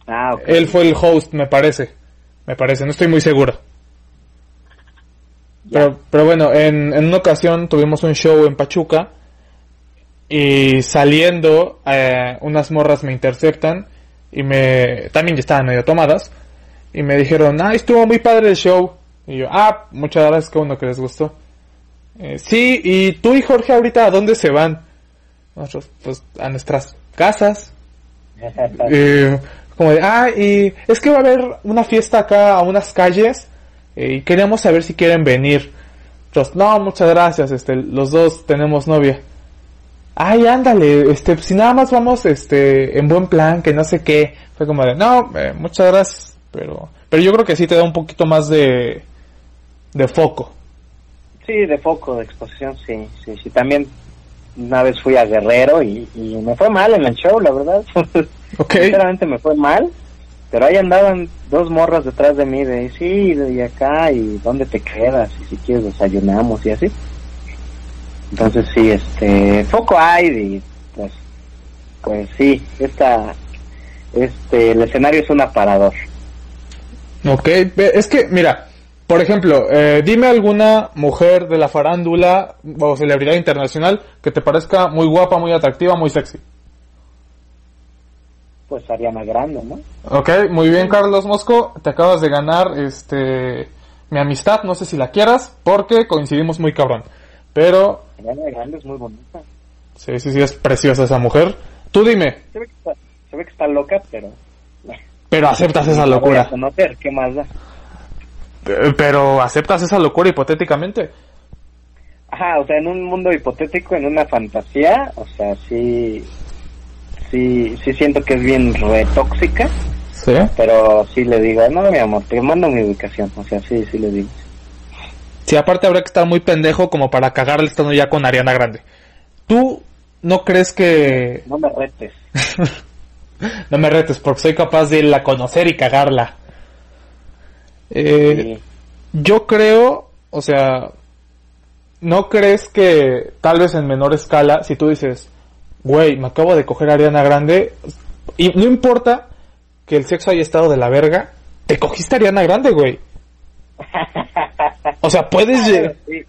Ah, ok. Él fue el host, me parece. Me parece, no estoy muy seguro. Pero, pero bueno, en, en una ocasión tuvimos un show en Pachuca y saliendo eh, unas morras me interceptan y me también ya estaban medio tomadas y me dijeron, ah, estuvo muy padre el show. Y yo, ah, muchas gracias, que uno que les gustó. Eh, sí, y tú y Jorge ahorita a dónde se van? Nosotros, pues a nuestras casas. Eh, como de, ah, y es que va a haber una fiesta acá a unas calles eh, y queríamos saber si quieren venir. Entonces, no, muchas gracias, este, los dos tenemos novia. Ay, ándale, este, si nada más vamos, este, en buen plan, que no sé qué. Fue como de, no, eh, muchas gracias, pero, pero yo creo que sí te da un poquito más de, de foco. Sí, de foco, de exposición, sí, sí, sí. También una vez fui a Guerrero y, y me fue mal en el show, la verdad. Sinceramente me fue mal, pero ahí andaban dos morras detrás de mí de, sí, de acá, y dónde te quedas, y si quieres desayunamos y así. Entonces sí, este, foco hay y pues, pues sí, esta, este, el escenario es un aparador. Ok, es que, mira, por ejemplo, eh, dime alguna mujer de la farándula o celebridad internacional que te parezca muy guapa, muy atractiva, muy sexy. Pues Ariana Grande, ¿no? Ok, muy bien, Carlos Mosco, te acabas de ganar, este, mi amistad, no sé si la quieras, porque coincidimos muy cabrón. Pero, Grande es muy bonita. sí, sí, sí, es preciosa esa mujer. Tú dime, Se ve que está, se ve que está loca, pero... pero aceptas esa la voy a locura. conocer, ¿qué más da? Eh, Pero aceptas esa locura hipotéticamente. Ajá, o sea, en un mundo hipotético, en una fantasía, o sea, sí, sí, sí siento que es bien retóxica, Sí. pero sí le digo, no, mi amor, te mando mi ubicación, o sea, sí, sí le digo. Sí, aparte habría que estar muy pendejo como para cagarle estando ya con Ariana Grande. ¿Tú no crees que... No me retes. No me retes, porque soy capaz de la conocer y cagarla. Eh, Sí. Yo creo, o sea, ¿no crees que tal vez en menor escala, si tú dices, güey, me acabo de coger a Ariana Grande, y no importa que el sexo haya estado de la verga, te cogiste a Ariana Grande, güey. O sea, puedes... lle- Sí.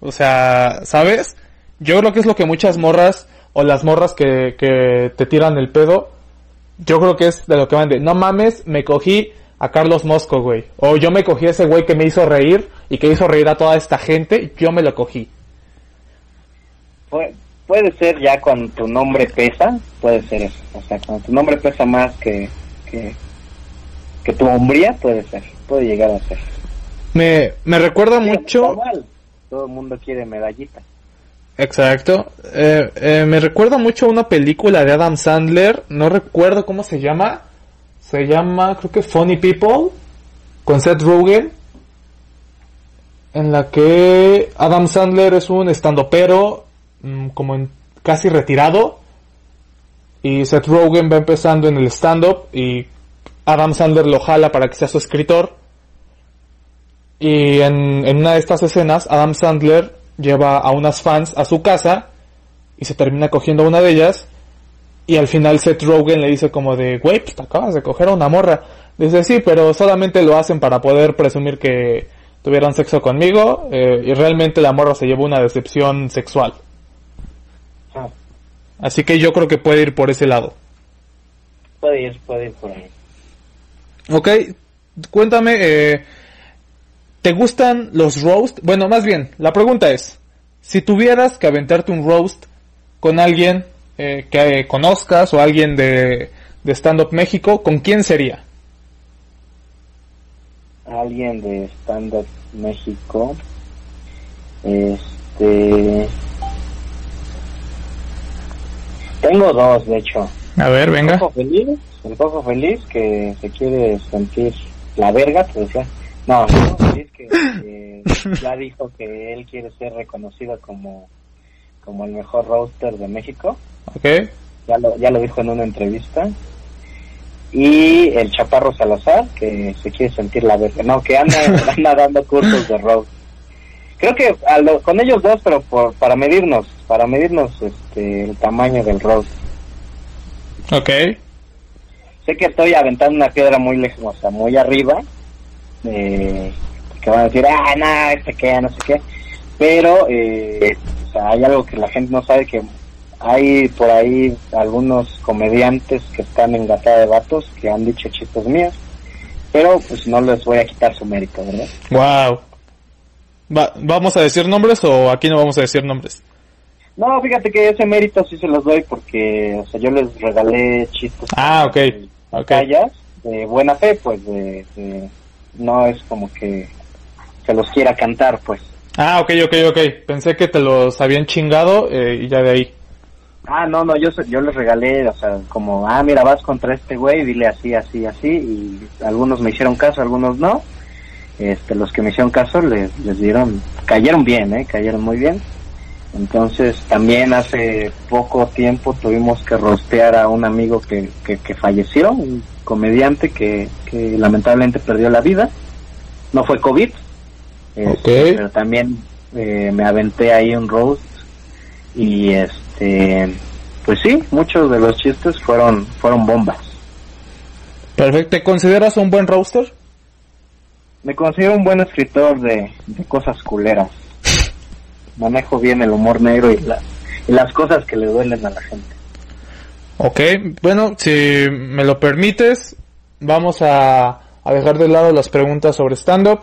O sea, ¿sabes? Yo creo que es lo que muchas morras o las morras que, que te tiran el pedo, yo creo que es de lo que van de, no mames, me cogí a Carlos Mosco, güey. O yo me cogí a ese güey que me hizo reír y que hizo reír a toda esta gente, yo me lo cogí. Pu- puede ser ya cuando tu nombre pesa, puede ser eso. O sea, cuando tu nombre pesa más que, que, que tu hombría, puede ser. Puede llegar a ser. Me, me recuerda mucho... Todo el mundo quiere medallita. Exacto. Eh, eh, me recuerda mucho a una película de Adam Sandler. No recuerdo cómo se llama. Se llama, creo que Funny People. Con Seth Rogen. En la que Adam Sandler es un estandopero. mm, como en, casi retirado. Y Seth Rogen va empezando en el stand-up. Y Adam Sandler lo jala para que sea su escritor. Y en, en una de estas escenas, Adam Sandler lleva a unas fans a su casa y se termina cogiendo a una de ellas. Y al final Seth Rogen le dice como de, güey, pues te acabas de coger a una morra. Dice, sí, pero solamente lo hacen para poder presumir que tuvieron sexo conmigo eh, y realmente la morra se llevó una decepción sexual. Ah, Así que yo creo que puede ir por ese lado. puede ir, puede ir por ahí. Ok, cuéntame, eh, ¿te gustan los roast? Bueno, más bien, la pregunta es, si tuvieras que aventarte un roast con alguien eh, que conozcas o alguien de, de Stand Up México, ¿con quién sería? Alguien de Stand Up México. Este. Tengo dos, de hecho. A ver, venga. Cojo Feliz, el Cojo Feliz que se quiere sentir la verga, te decía. No, Cojo Feliz que, que ya dijo que él quiere ser reconocido como, como el mejor roaster de México. Ok, Ya lo, ya lo dijo en una entrevista. Y el Chaparro Salazar que se quiere sentir la verga. No, que anda, anda dando cursos de roast. Creo que a lo- con ellos dos, pero por, para medirnos, para medirnos este, el tamaño del roast. ok. sé que estoy aventando una piedra muy lejos, o sea, muy arriba, eh, que van a decir, ah, no, este qué, no sé qué, pero eh, o sea, hay algo que la gente no sabe, que hay por ahí algunos comediantes que están en de vatos que han dicho chistes míos, pero pues no les voy a quitar su mérito, ¿verdad? Wow. Va- ¿Vamos a decir nombres o aquí no vamos a decir nombres? No, fíjate que ese mérito sí se los doy porque, o sea, yo les regalé chistes. Ah, ok. Ok. callas de buena fe, pues de, de- no es como que se los quiera cantar, pues. Ah, ok, ok, ok. Pensé que te los habían chingado eh, y ya de ahí. Ah, no, no, yo, yo les regalé, o sea, como, ah, mira, vas contra este güey, dile así, así, así, y algunos me hicieron caso, algunos no. Este, los que me hicieron caso les, les dieron, cayeron bien, eh, cayeron muy bien. Entonces, también hace poco tiempo tuvimos que rostear a un amigo que, que, que falleció, un comediante que, que lamentablemente perdió la vida. No fue COVID, este, pero también eh, me aventé ahí un roast y este pues sí muchos de los chistes fueron fueron bombas Perfecto. ¿Te consideras un buen roaster? me considero un buen escritor de, de cosas culeras manejo bien el humor negro y, la- y las cosas que le duelen a la gente Ok, bueno, si me lo permites, vamos a, dejar de lado las preguntas sobre stand-up.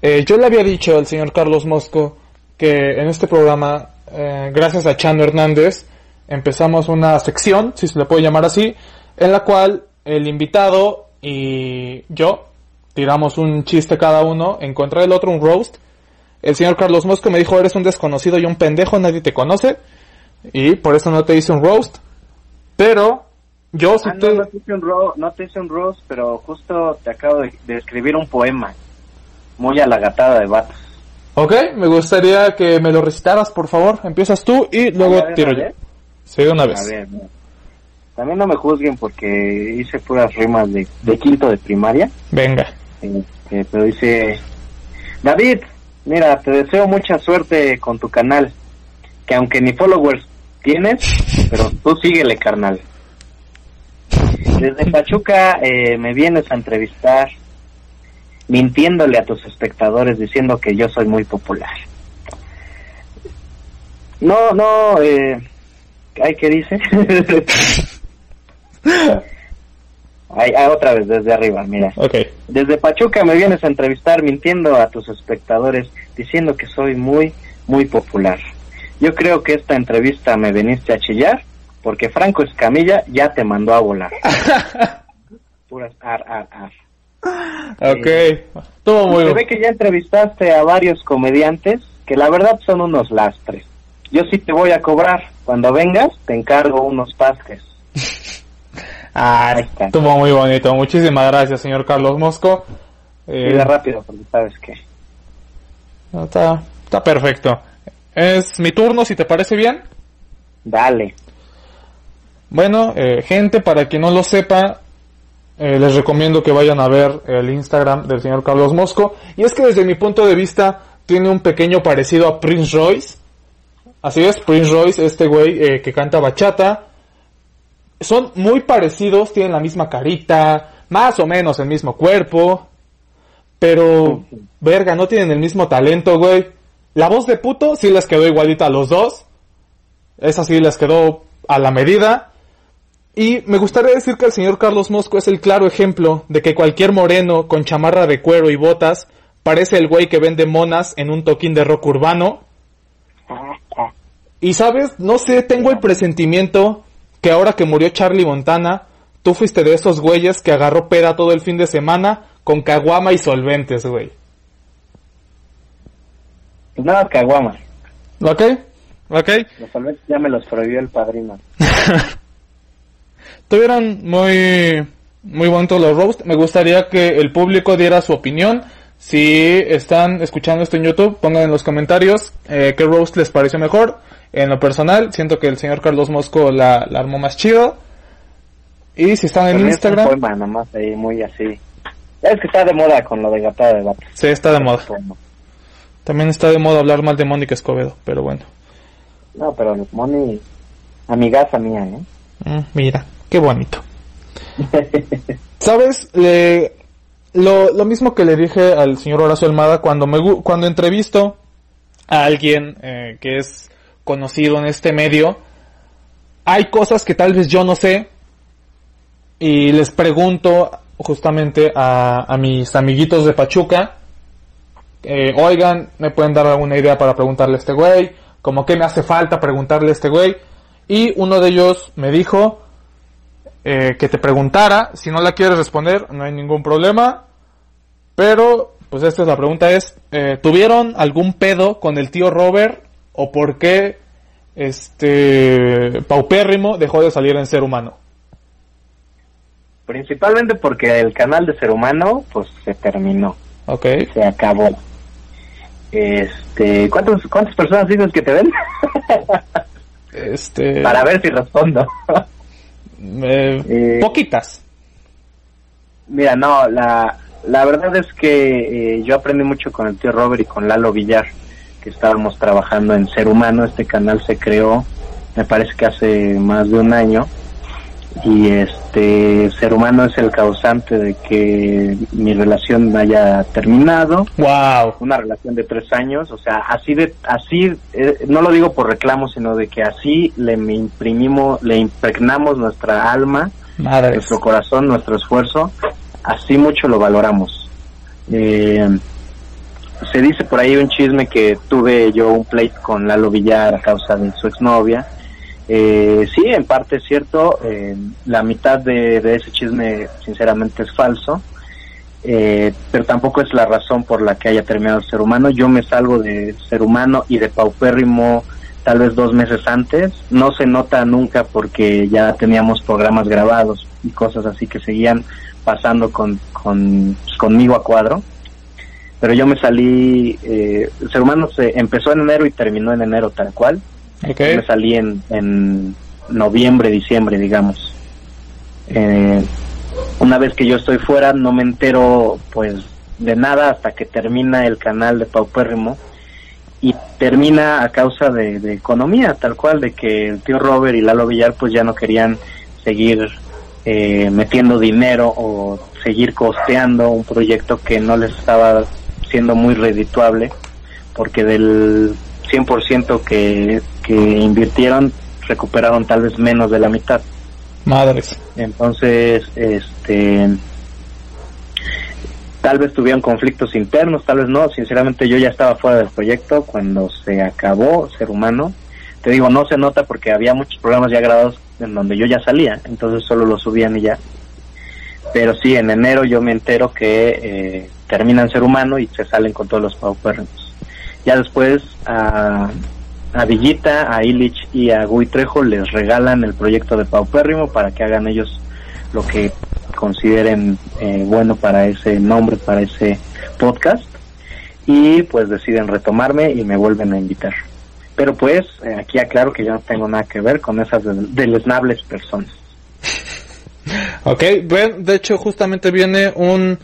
Eh, yo le había dicho al señor Carlos Mosco que en este programa, eh, gracias a Chano Hernández, empezamos una sección, si se le puede llamar así, en la cual el invitado y yo tiramos un chiste cada uno en contra del otro, un roast. El señor Carlos Mosco me dijo, eres un desconocido y un pendejo, nadie te conoce. Y por eso no te hice un roast. Pero yo sí Ah, te... no, no te hice un ro- no te hice un roast pero justo te acabo de, de escribir un poema muy alagatada de vatos Ok, me gustaría que me lo recitaras, por favor. Empiezas tú y luego ¿Ya de una tiro yo. Sí, una A vez. ver, mira. también no me juzguen porque hice puras rimas de, de quinto de primaria Venga. Este, pero dice, David, mira, te deseo mucha suerte con tu canal, que aunque ni followers tienes, pero tú síguele, carnal. Desde Pachuca eh, me vienes a entrevistar, mintiéndole a tus espectadores diciendo que yo soy muy popular. No, no, eh, ay, ¿qué dice? ay, ay, otra vez desde arriba, mira. Ok. Desde Pachuca me vienes a entrevistar mintiendo a tus espectadores diciendo que soy muy, muy popular. Yo creo que esta entrevista me veniste a chillar porque Franco Escamilla ya te mandó a volar. Puras ar, ar, ar. Ok. Estuvo muy Se ve que ya entrevistaste a varios comediantes que la verdad son unos lastres. Yo sí te voy a cobrar. Cuando vengas te encargo unos pastes. Ah, Ahí está. estuvo muy bonito. Muchísimas gracias, señor Carlos Mosco. Eh, Mira rápido porque sabes que... no, está, está perfecto. Es mi turno, si te parece bien. Dale. Bueno, eh, gente, para quien no lo sepa, eh, les recomiendo que vayan a ver el Instagram del señor Carlos Mosco. Y es que desde mi punto de vista tiene un pequeño parecido a Prince Royce. Así es, Prince Royce, este güey eh, que canta bachata. Son muy parecidos, tienen la misma carita, más o menos el mismo cuerpo. Pero, verga, no tienen el mismo talento, güey. La voz de puto sí les quedó igualita a los dos. Esa sí les quedó a la medida. Y me gustaría decir que el señor Carlos Mosco es el claro ejemplo de que cualquier moreno con chamarra de cuero y botas parece el güey que vende monas en un toquín de rock urbano. Y sabes, no sé, tengo el presentimiento que ahora que murió Charlie Montana, tú fuiste de esos güeyes que agarró peda todo el fin de semana con caguama y solventes, güey. Nada, caguama. ¿Ok? ¿Ok? Los ya me los prohibió el padrino. Tuvieron muy, muy bonitos los roasts. Me gustaría que el público diera su opinión. Si están escuchando esto en YouTube, pongan en los comentarios eh, qué roast les pareció mejor. En lo personal, siento que el señor Carlos Mosco la, la armó más chido. Y si están en También es Instagram, Un poema nomás ahí, muy así. Es que está de moda con lo de gatada de vato. sí, está de moda. También está de moda hablar mal de Mónica Escobedo, pero bueno. No, pero Moni, amigaza mía, ¿eh? Mm, mira, qué bonito. ¿Sabes? Le- lo, lo mismo que le dije al señor Horacio Almada cuando me cuando entrevisto a alguien eh, que es conocido en este medio, hay cosas que tal vez yo no sé y les pregunto justamente a, a mis amiguitos de Pachuca, eh, oigan, me pueden dar alguna idea para preguntarle a este güey, como que me hace falta preguntarle a este güey, y uno de ellos me dijo, eh, que te preguntara. Si no la quieres responder, no hay ningún problema. Pero, pues esta es la pregunta es, eh, ¿tuvieron algún pedo con el tío Robert? ¿O por qué este Paupérrimo dejó de salir en Ser Humano? Principalmente porque el canal de Ser Humano, pues se terminó, Ok. se acabó. Este, ¿cuántos, ¿cuántas personas dices que te ven? Este... Para ver si respondo. eh, Eh, poquitas. Mira, no, la, la verdad es que eh, yo aprendí mucho con el tío Robert y con Lalo Villar, que estábamos trabajando en Ser Humano. Este canal se creó, me parece que hace más de un año. Y este Ser Humano es el causante de que mi relación haya terminado. Wow. Una relación de tres años, o sea, así de, así, eh, no lo digo por reclamo, sino de que así le imprimimos, le impregnamos nuestra alma Madre. nuestro corazón, nuestro esfuerzo, así mucho lo valoramos. Eh, se dice por ahí un chisme que tuve yo un pleito con Lalo Villar a causa de su exnovia. Eh, sí, en parte es cierto, eh, la mitad de, ese chisme sinceramente es falso, eh, pero tampoco es la razón por la que haya terminado el ser humano. Yo me salgo de ser humano y de paupérrimo tal vez dos meses antes. No se nota nunca porque ya teníamos programas grabados y cosas así que seguían pasando con, con pues, conmigo a cuadro. Pero yo me salí, eh, el ser humano se empezó en enero y terminó en enero tal cual. Me salí en, en noviembre, diciembre, digamos. Eh, una vez que yo estoy fuera, no me entero pues de nada hasta que termina el canal de Paupérrimo y termina a causa de, de economía, tal cual, de que el tío Robert y Lalo Villar pues ya no querían seguir eh, metiendo dinero o seguir costeando un proyecto que no les estaba siendo muy redituable, porque del 100% que, que invirtieron recuperaron tal vez menos de la mitad. Madres. Entonces, este, tal vez tuvieron conflictos internos, tal vez no. Sinceramente, yo ya estaba fuera del proyecto cuando se acabó Ser Humano. Te digo, no se nota porque había muchos programas ya grabados en donde yo ya salía, entonces solo lo subían y ya. Pero sí, en enero yo me entero que eh, terminan Ser Humano y se salen con todos los paupérrimos. Ya después a, a Villita, a Illich y a Gui Trejo les regalan el proyecto de Paupérrimo para que hagan ellos lo que consideren eh, bueno para ese nombre, para ese podcast. Y pues deciden retomarme y me vuelven a invitar. Pero pues eh, aquí aclaro que yo no tengo nada que ver con esas del- deleznables personas. Ok, de hecho justamente viene un,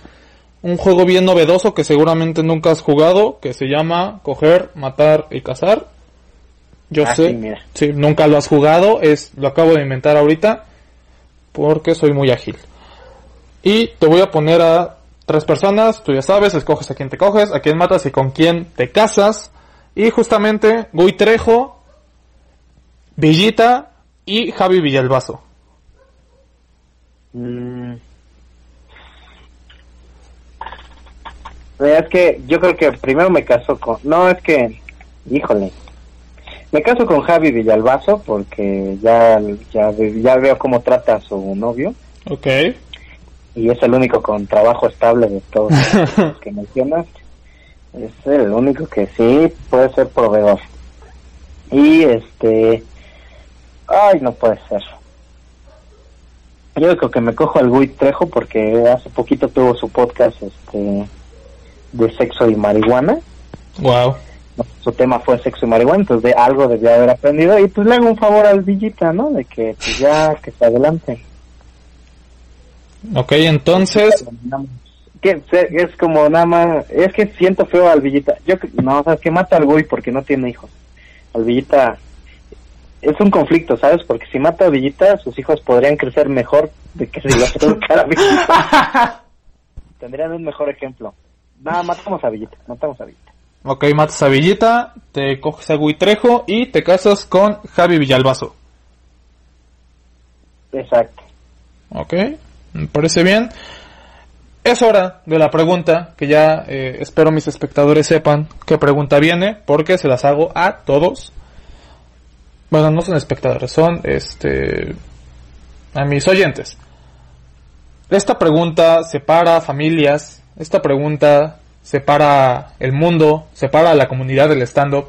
un juego bien novedoso que seguramente nunca has jugado, que se llama Coger, Matar y Cazar. Yo Ah, sé, sí, mira. sí, nunca lo has jugado, es lo acabo de inventar ahorita porque soy muy ágil. Y te voy a poner a tres personas, tú ya sabes, escoges a quién te coges, a quién matas y con quién te casas. Y justamente Gui Trejo, Villita y Javi Villalbazo. Mm. Es que yo creo que primero me caso con... No, es que... Híjole. Me caso con Javi Villalbazo porque ya, ya, ve- ya veo cómo trata a su novio Ok. y es el único con trabajo estable de todos los que mencionas. Es el único que sí puede ser proveedor. Y este... Ay, no puede ser. Yo creo que me cojo al Gui Trejo porque hace poquito tuvo su podcast este de sexo y marihuana. Wow. Su tema fue sexo y marihuana, entonces de algo debía haber aprendido. Y pues le hago un favor al Villita, ¿no? De que pues ya que se adelante. Ok, entonces, es como nada más, es que siento feo al Villita. Yo no, o sea, que mata al Gui porque no tiene hijos. Al Villita es un conflicto, ¿sabes? Porque si mata a Villita, sus hijos podrían crecer mejor de que si lo a Villita. Tendrían un mejor ejemplo. Nada, matamos a Villita, matamos a Villita. Ok, matas a Villita, te coges a Guitrejo y te casas con Javi Villalbazo. Exacto. Ok, me parece bien. Es hora de la pregunta, que ya eh, espero mis espectadores sepan qué pregunta viene, porque se las hago a todos. Bueno, no son espectadores, son este a mis oyentes. Esta pregunta separa familias, esta pregunta separa el mundo, separa la comunidad del stand-up.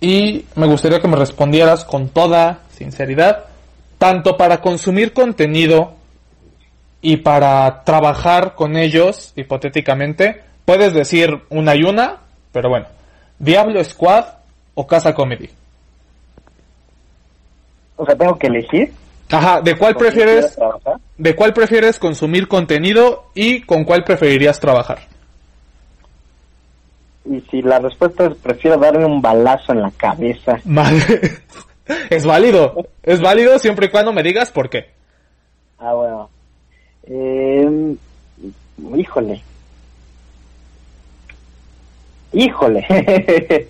Y me gustaría que me respondieras con toda sinceridad, tanto para consumir contenido y para trabajar con ellos, hipotéticamente, puedes decir una y una, pero bueno, Diablo Squad o Casa Comedy. O sea, tengo que elegir. Ajá, ¿de cuál prefieres de cuál prefieres consumir contenido y con cuál preferirías trabajar? Y si la respuesta es prefiero darme un balazo en la cabeza. Madre. Es válido, es válido siempre y cuando me digas por qué. Ah, bueno. Eh, híjole. Híjole.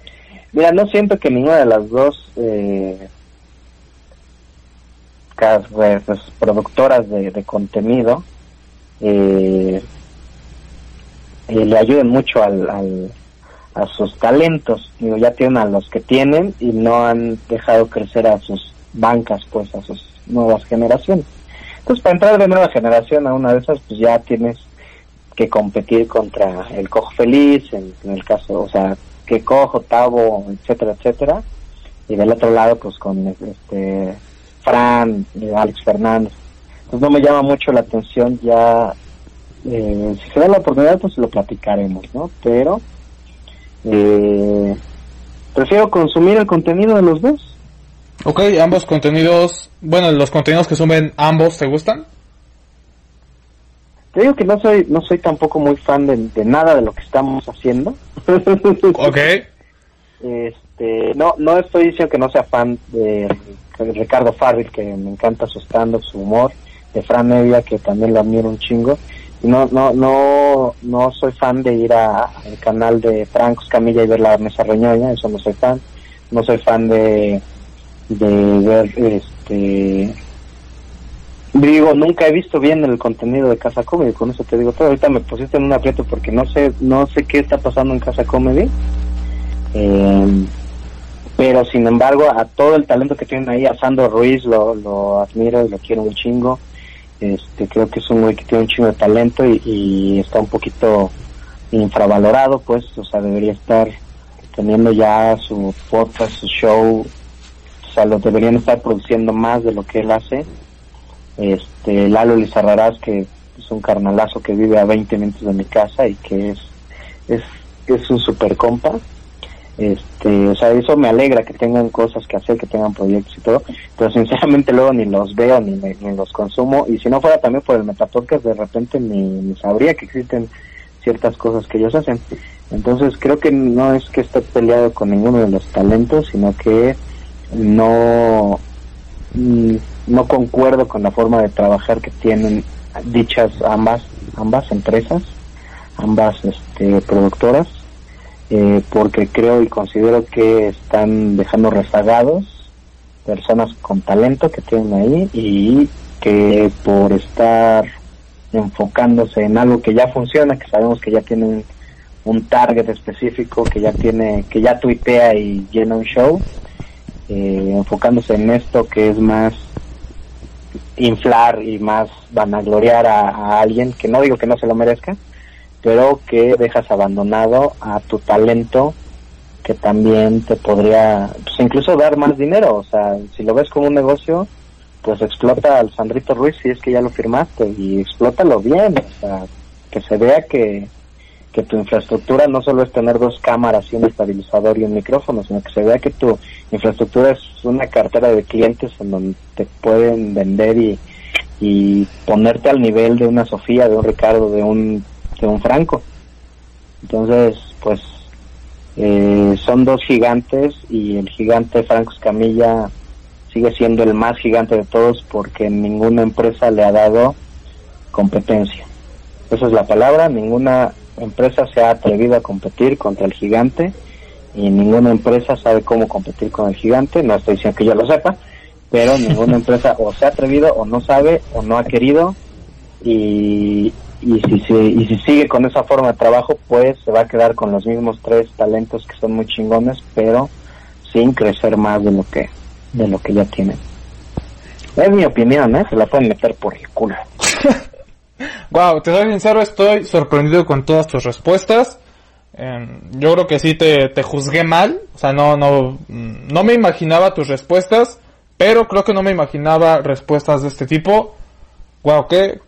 Mira, no siento que ninguna de las dos eh, pues, productoras de, contenido eh, eh, le ayuden mucho al, al- a sus talentos. Digo, ya tienen a los que tienen y no han dejado crecer a sus bancas, pues a sus nuevas generaciones. Entonces, para entrar de nueva generación a una de esas, pues ya tienes que competir contra el Cojo Feliz, en, el caso, o sea, que Cojo, Tavo, etcétera, etcétera. Y del otro lado, pues con este Fran, eh, Alex Fernández. Entonces no me llama mucho la atención ya, eh, si se da la oportunidad, pues lo platicaremos, ¿no? Pero eh, prefiero consumir el contenido de los dos. Ok, ambos contenidos, bueno, los contenidos que suben ambos, ¿te gustan? Te digo que no soy, no soy tampoco muy fan de, de nada de lo que estamos haciendo. Ok. Este, no, no estoy diciendo que no sea fan de Ricardo Farril, que me encanta su stand su humor, de Fran Nevia, que también lo admiro un chingo. No, no, no, no soy fan de ir al canal de Franco Camilla y ver la mesa reñoña, eso no soy fan. No soy fan de, de ver, este, digo, nunca he visto bien el contenido de Casa Comedy, con eso te digo todo. Ahorita me pusiste en un aprieto porque no sé, no sé qué está pasando en Casa Comedy. Eh, pero sin embargo, a todo el talento que tienen ahí, a Sandro Ruiz lo, lo admiro y lo quiero un chingo. Este, creo que es un güey que tiene un chingo de talento y, está un poquito infravalorado, pues, o sea, debería estar teniendo ya su podcast, su show, o sea, lo deberían estar produciendo más de lo que él hace. Este, Lalo Lizarrarás, que es un carnalazo que vive a 20 minutos de mi casa y que es, es, es un super compa. Este, o sea, eso me alegra que tengan cosas que hacer, que tengan proyectos y todo, pero sinceramente luego ni los veo ni, me- ni los consumo y si no fuera también por el Metapodcast de repente ni, ni sabría que existen ciertas cosas que ellos hacen. Entonces creo que no es que esté peleado con ninguno de los talentos, sino que no mm, no concuerdo con la forma de trabajar que tienen dichas ambas ambas empresas, ambas este, productoras, eh, porque creo y considero que están dejando rezagados personas con talento que tienen ahí y que por estar enfocándose en algo que ya funciona, que sabemos que ya tienen un target específico, que ya tiene, que ya tuitea y llena un show, eh, enfocándose en esto que es más inflar y más vanagloriar a, a alguien que no digo que no se lo merezca, pero que dejas abandonado a tu talento que también te podría pues, incluso dar más dinero, o sea, si lo ves como un negocio, pues explota al Sandrito Ruiz si es que ya lo firmaste y explótalo bien, o sea, que se vea que, que tu infraestructura no solo es tener dos cámaras y un estabilizador y un micrófono, sino que se vea que tu infraestructura es una cartera de clientes en donde te pueden vender y, y ponerte al nivel de una Sofía, de un Ricardo, de un, un Franco. Entonces, pues eh, son dos gigantes y el gigante Franco Escamilla sigue siendo el más gigante de todos porque ninguna empresa le ha dado competencia. Esa es la palabra, ninguna empresa se ha atrevido a competir contra el gigante y ninguna empresa sabe cómo competir con el gigante, no estoy diciendo que yo lo sepa, pero ninguna empresa o se ha atrevido o no sabe o no ha querido y, y, si, se- y si sigue con esa forma de trabajo pues se va a quedar con los mismos tres talentos que son muy chingones pero sin crecer más de lo que de lo que ya tienen. Es mi opinión, ¿eh? Se la pueden meter por el culo. Wow, te soy sincero, estoy sorprendido con todas tus respuestas. Em, yo creo que sí te, te juzgué mal, o sea, no, no, no me imaginaba tus respuestas, pero creo que no me imaginaba respuestas de este tipo. Wow, qué,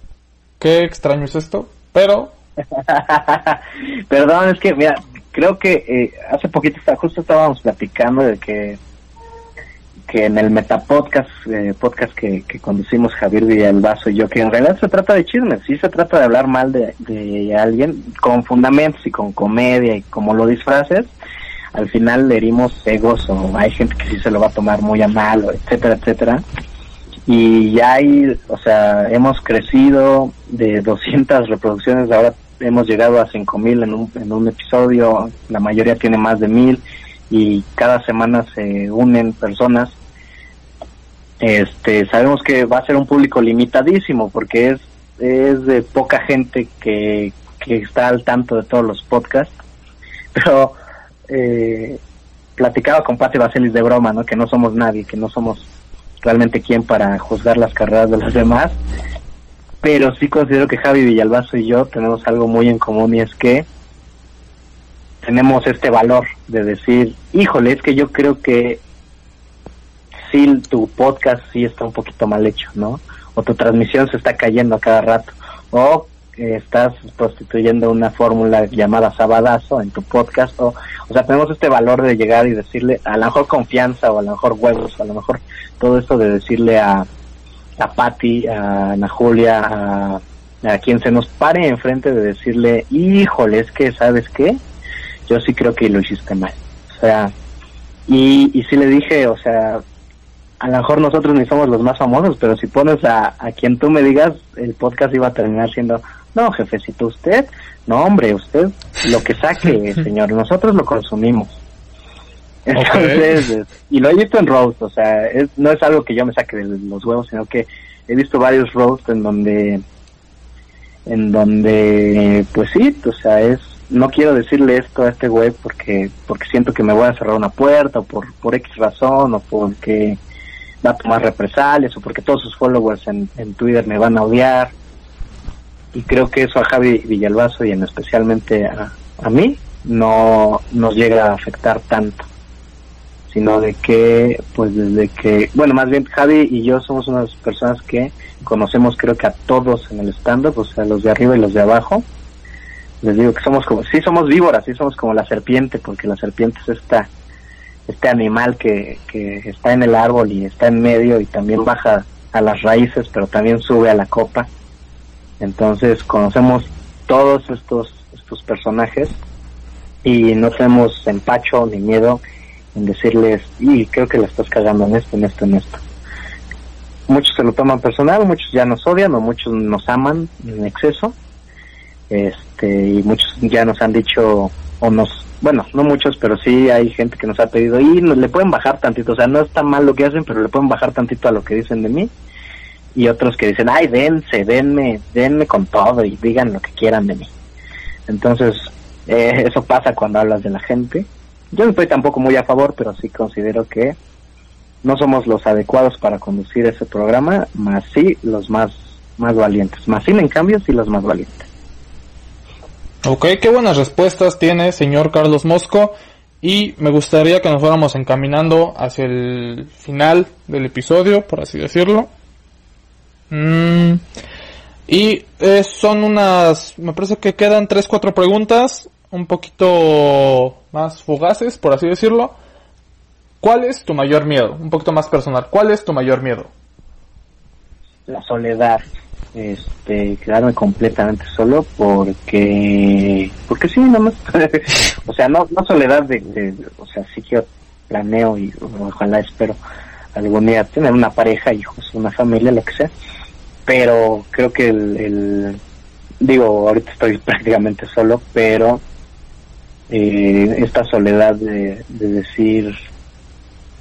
qué extraño es esto, pero Perdón, es que, mira, creo que eh, hace poquito, justo estábamos platicando de que que en el Metapodcast, eh, podcast que, conducimos Javier Villalbazo y yo, que en realidad se trata de chismes, sí se trata de hablar mal de, de alguien con fundamentos y con comedia y como lo disfraces, al final le herimos egos o hay gente que sí se lo va a tomar muy a mal, etcétera, etcétera. Y ya hay, o sea, hemos crecido de 200 reproducciones, ahora hemos llegado a 5000 en un, en un episodio, la mayoría tiene más de 1000 y cada semana se unen personas. Este, sabemos que va a ser un público limitadísimo porque es es de poca gente que, que está al tanto de todos los podcasts, pero eh, platicaba con Pati Vaselis de broma, ¿no? Que no somos nadie, que no somos realmente quien para juzgar las carreras de los demás, pero sí considero que Javi Villalbazo y yo tenemos algo muy en común y es que tenemos este valor de decir, híjole, es que yo creo que sí tu podcast sí está un poquito mal hecho, ¿no? O tu transmisión se está cayendo a cada rato, o estás prostituyendo una fórmula llamada sabadazo en tu podcast, o, o sea, tenemos este valor de llegar y decirle, a lo mejor confianza, o a lo mejor huevos, a lo mejor todo esto de decirle a, a Patti, a Ana Julia, a, a quien se nos pare enfrente de decirle, híjole, es que, ¿sabes qué? Yo sí creo que lo hiciste mal. O sea, y, y sí le dije, o sea, a lo mejor nosotros ni somos los más famosos, pero si pones a, a quien tú me digas, el podcast iba a terminar siendo, no, jefecito, usted, no, hombre, usted, lo que saque, señor, nosotros lo consumimos. Entonces, y lo he visto en roast, o sea, es, no es algo que yo me saque de los huevos, sino que he visto varios roasts en donde, en donde, pues sí, o sea, es, no quiero decirle esto a este güey porque, porque siento que me voy a cerrar una puerta, o por, por X razón, o porque va a tomar represalias, o porque todos sus followers en, en Twitter me van a odiar. Y creo que eso a Javi Villalbazo y en especialmente a, a mí no nos llega a afectar tanto sino de que, pues desde que, bueno, más bien Javi y yo somos unas personas que conocemos creo que a todos en el stand-up, o sea, los de arriba y los de abajo. Les digo que somos como, sí somos víboras, sí somos como la serpiente, porque la serpiente es esta, este animal que, que está en el árbol y está en medio y también baja a las raíces, pero también sube a la copa. Entonces conocemos todos estos, estos personajes y no tenemos empacho ni miedo en decirles, y creo que la estás cagando en esto, en esto, en esto. Muchos se lo toman personal, muchos ya nos odian o muchos nos aman en exceso. Este, y muchos ya nos han dicho, o nos, bueno, no muchos, pero sí hay gente que nos ha pedido, y nos, le pueden bajar tantito, o sea, no está mal lo que hacen, pero le pueden bajar tantito a lo que dicen de mí. Y otros que dicen, ay, dense, denme, denme con todo y digan lo que quieran de mí. Entonces, eh, eso pasa cuando hablas de la gente. Yo no estoy tampoco muy a favor, pero sí considero que no somos los adecuados para conducir ese programa, más sí los más, más valientes. Más sí, en cambio, sí los más valientes. Ok, qué buenas respuestas tiene señor Carlos Mosco y me gustaría que nos fuéramos encaminando hacia el final del episodio, por así decirlo. Mm, y eh, son unas, me parece que quedan 3-4 preguntas, un poquito más fugaces, por así decirlo. ¿Cuál es tu mayor miedo? Un poquito más personal. ¿Cuál es tu mayor miedo? La soledad. Este, quedarme completamente solo porque, porque sí, nada más. o sea, no, no soledad de, de, o sea, sí que planeo y ojalá espero algún día tener una pareja, hijos, una familia, lo que sea. Pero creo que el, el digo, ahorita estoy prácticamente solo, pero eh, esta soledad de, de decir,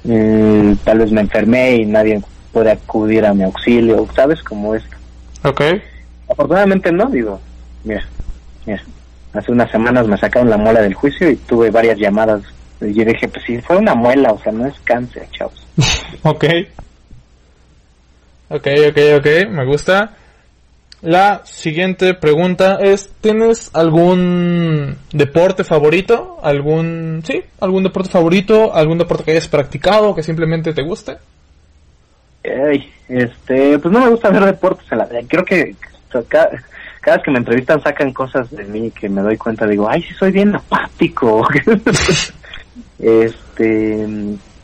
eh, tal vez me enfermé y nadie puede acudir a mi auxilio, ¿sabes? Como esto. Ok. Afortunadamente no, digo, mira, mira, hace unas semanas me sacaron la muela del juicio y tuve varias llamadas. Y yo dije, pues si fue una muela, o sea, no es cáncer, chavos. ok. Ok, ok, ok, me gusta. La siguiente pregunta es, ¿tienes algún deporte favorito? ¿Algún, sí, algún deporte favorito? ¿Algún deporte que hayas practicado que simplemente te guste? Ey, este, pues no me gusta ver deportes en la creo que cada, cada vez que me entrevistan sacan cosas de mí que me doy cuenta, digo, ay, sí soy bien apático. este,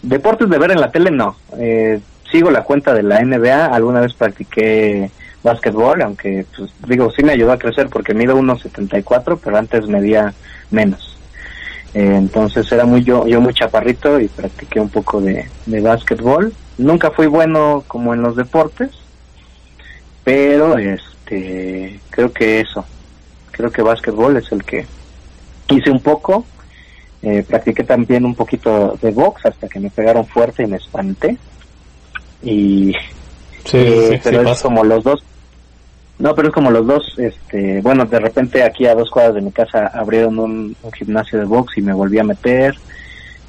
deportes de ver en la tele no. Eh, sigo la cuenta de la NBA, alguna vez practiqué básquetbol, aunque pues, digo, sí me ayudó a crecer porque mido 1.74, pero antes medía menos. Eh, entonces era muy yo, yo muy chaparrito y practiqué un poco de, de básquetbol. Nunca fui bueno como en los deportes, pero este creo que eso, creo que básquetbol es el que hice un poco. Eh, practiqué también un poquito de box hasta que me pegaron fuerte y me espanté. Y Sí, eh, sí, sí, pero es pasa. como los dos no pero es como los dos este bueno de repente aquí a dos cuadras de mi casa abrieron un, un gimnasio de box y me volví a meter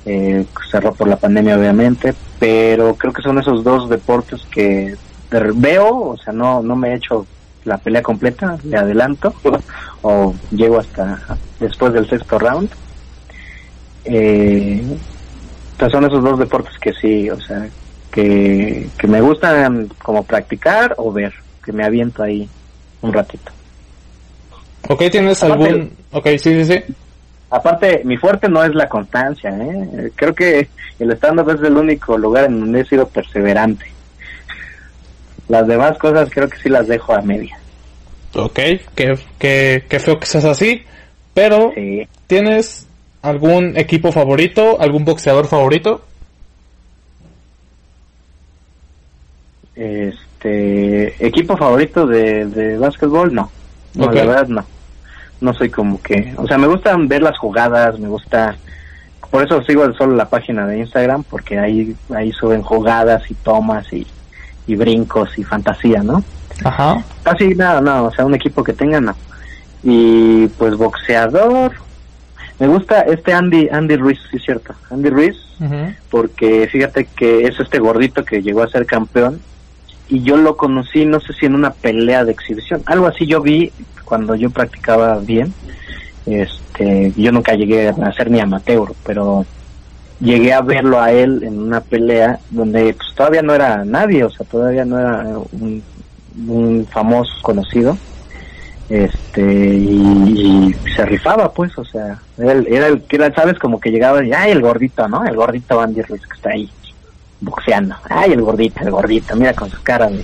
eh, cerró por la pandemia obviamente pero creo que son esos dos deportes que veo o sea no no me he hecho la pelea completa le adelanto o llego hasta después del sexto round eh, pues son esos dos deportes que sí, o sea, que, que me gustan como practicar o ver, que me aviento ahí un ratito. Ok, ¿tienes Aparte- algún... Ok, sí, sí, sí. Aparte, mi fuerte no es la constancia, ¿eh? Creo que el stand-up es el único lugar en donde he sido perseverante. Las demás cosas creo que sí las dejo a media. Ok, qué, qué, qué feo que seas así. Pero, Sí. ¿tienes algún equipo favorito? ¿Algún boxeador favorito? Este, equipo favorito de, de básquetbol, no. No, la verdad no. No soy como que, o sea, me gustan ver las jugadas, me gusta, por eso sigo solo la página de Instagram, porque ahí, ahí suben jugadas y tomas y, y brincos y fantasía, ¿no? Ajá. Así, nada, no, o sea, un equipo que tenga, no. Y pues boxeador, me gusta este Andy, Andy Ruiz, sí es cierto, Andy Ruiz, porque fíjate que es este gordito que llegó a ser campeón y yo lo conocí, no sé si en una pelea de exhibición, algo así yo vi cuando yo practicaba bien, este, yo nunca llegué a ser ni amateur, pero llegué a verlo a él en una pelea donde pues todavía no era nadie, o sea, todavía no era un, famoso conocido, este y, se rifaba pues o sea el, era el que sabes como que llegaba y ay el gordito no el gordito Andy Ruiz que está ahí boxeando. Ay el gordito el gordito mira con su cara de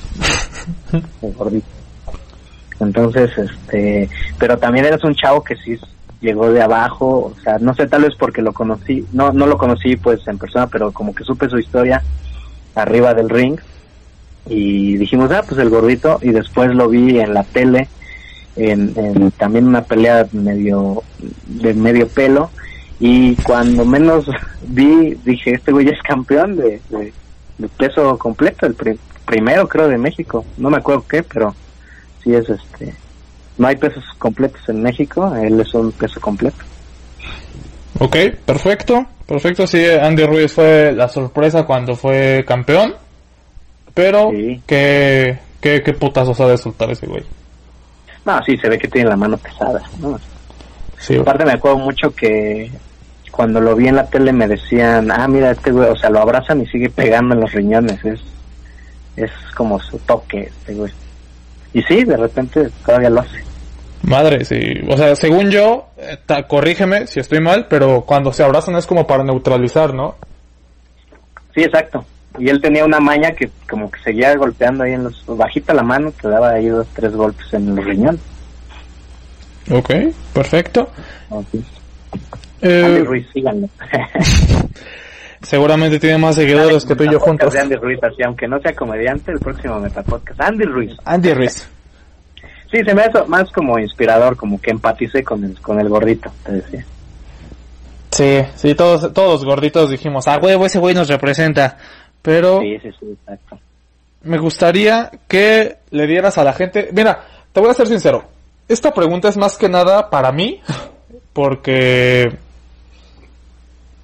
el gordito. Entonces este pero también eres un chavo que sí llegó de abajo o sea no sé tal vez porque lo conocí no no lo conocí pues en persona pero como que supe su historia arriba del ring y dijimos ah pues el gordito y después lo vi en la tele en, en también una pelea medio de medio pelo y cuando menos vi dije este güey es campeón de, de, de peso completo el pri- primero creo de México no me acuerdo qué pero sí es este no hay pesos completos en México él es un peso completo Ok, perfecto. Perfecto, sí, Andy Ruiz fue la sorpresa cuando fue campeón. Pero, Sí. ¿qué, qué, qué putazos ha de soltar ese güey? no sí se ve que tiene la mano pesada ¿no? Sí, Aparte me acuerdo mucho que cuando lo vi en la tele me decían, ah, mira, este güey, o sea, lo abrazan y sigue pegando en los riñones, es, es como su toque, este güey. Y sí, de repente todavía lo hace. Madre, sí. O sea, según yo, eh, ta- corrígeme si estoy mal, pero cuando se abrazan es como para neutralizar, ¿no? Sí, exacto. Y él tenía una maña que como que seguía golpeando ahí en los, bajita la mano, te daba ahí dos, tres golpes en los riñones. Ok, perfecto. Eh, Andy Ruiz, síganlo. seguramente tiene más seguidores que tú y yo juntos. de Andy Ruiz, así, aunque no sea comediante, el próximo Metapodcast. Andy Ruiz. Andy Ruiz. Sí, se me hace más como inspirador, como que empaticé con el, con el gordito, te decía. Sí, sí, todos, todos gorditos dijimos, ah, huevo, ese güey nos representa. Pero Sí, sí, sí, exacto. me gustaría que le dieras a la gente. Mira, te voy a ser sincero. Esta pregunta es más que nada para mí, porque.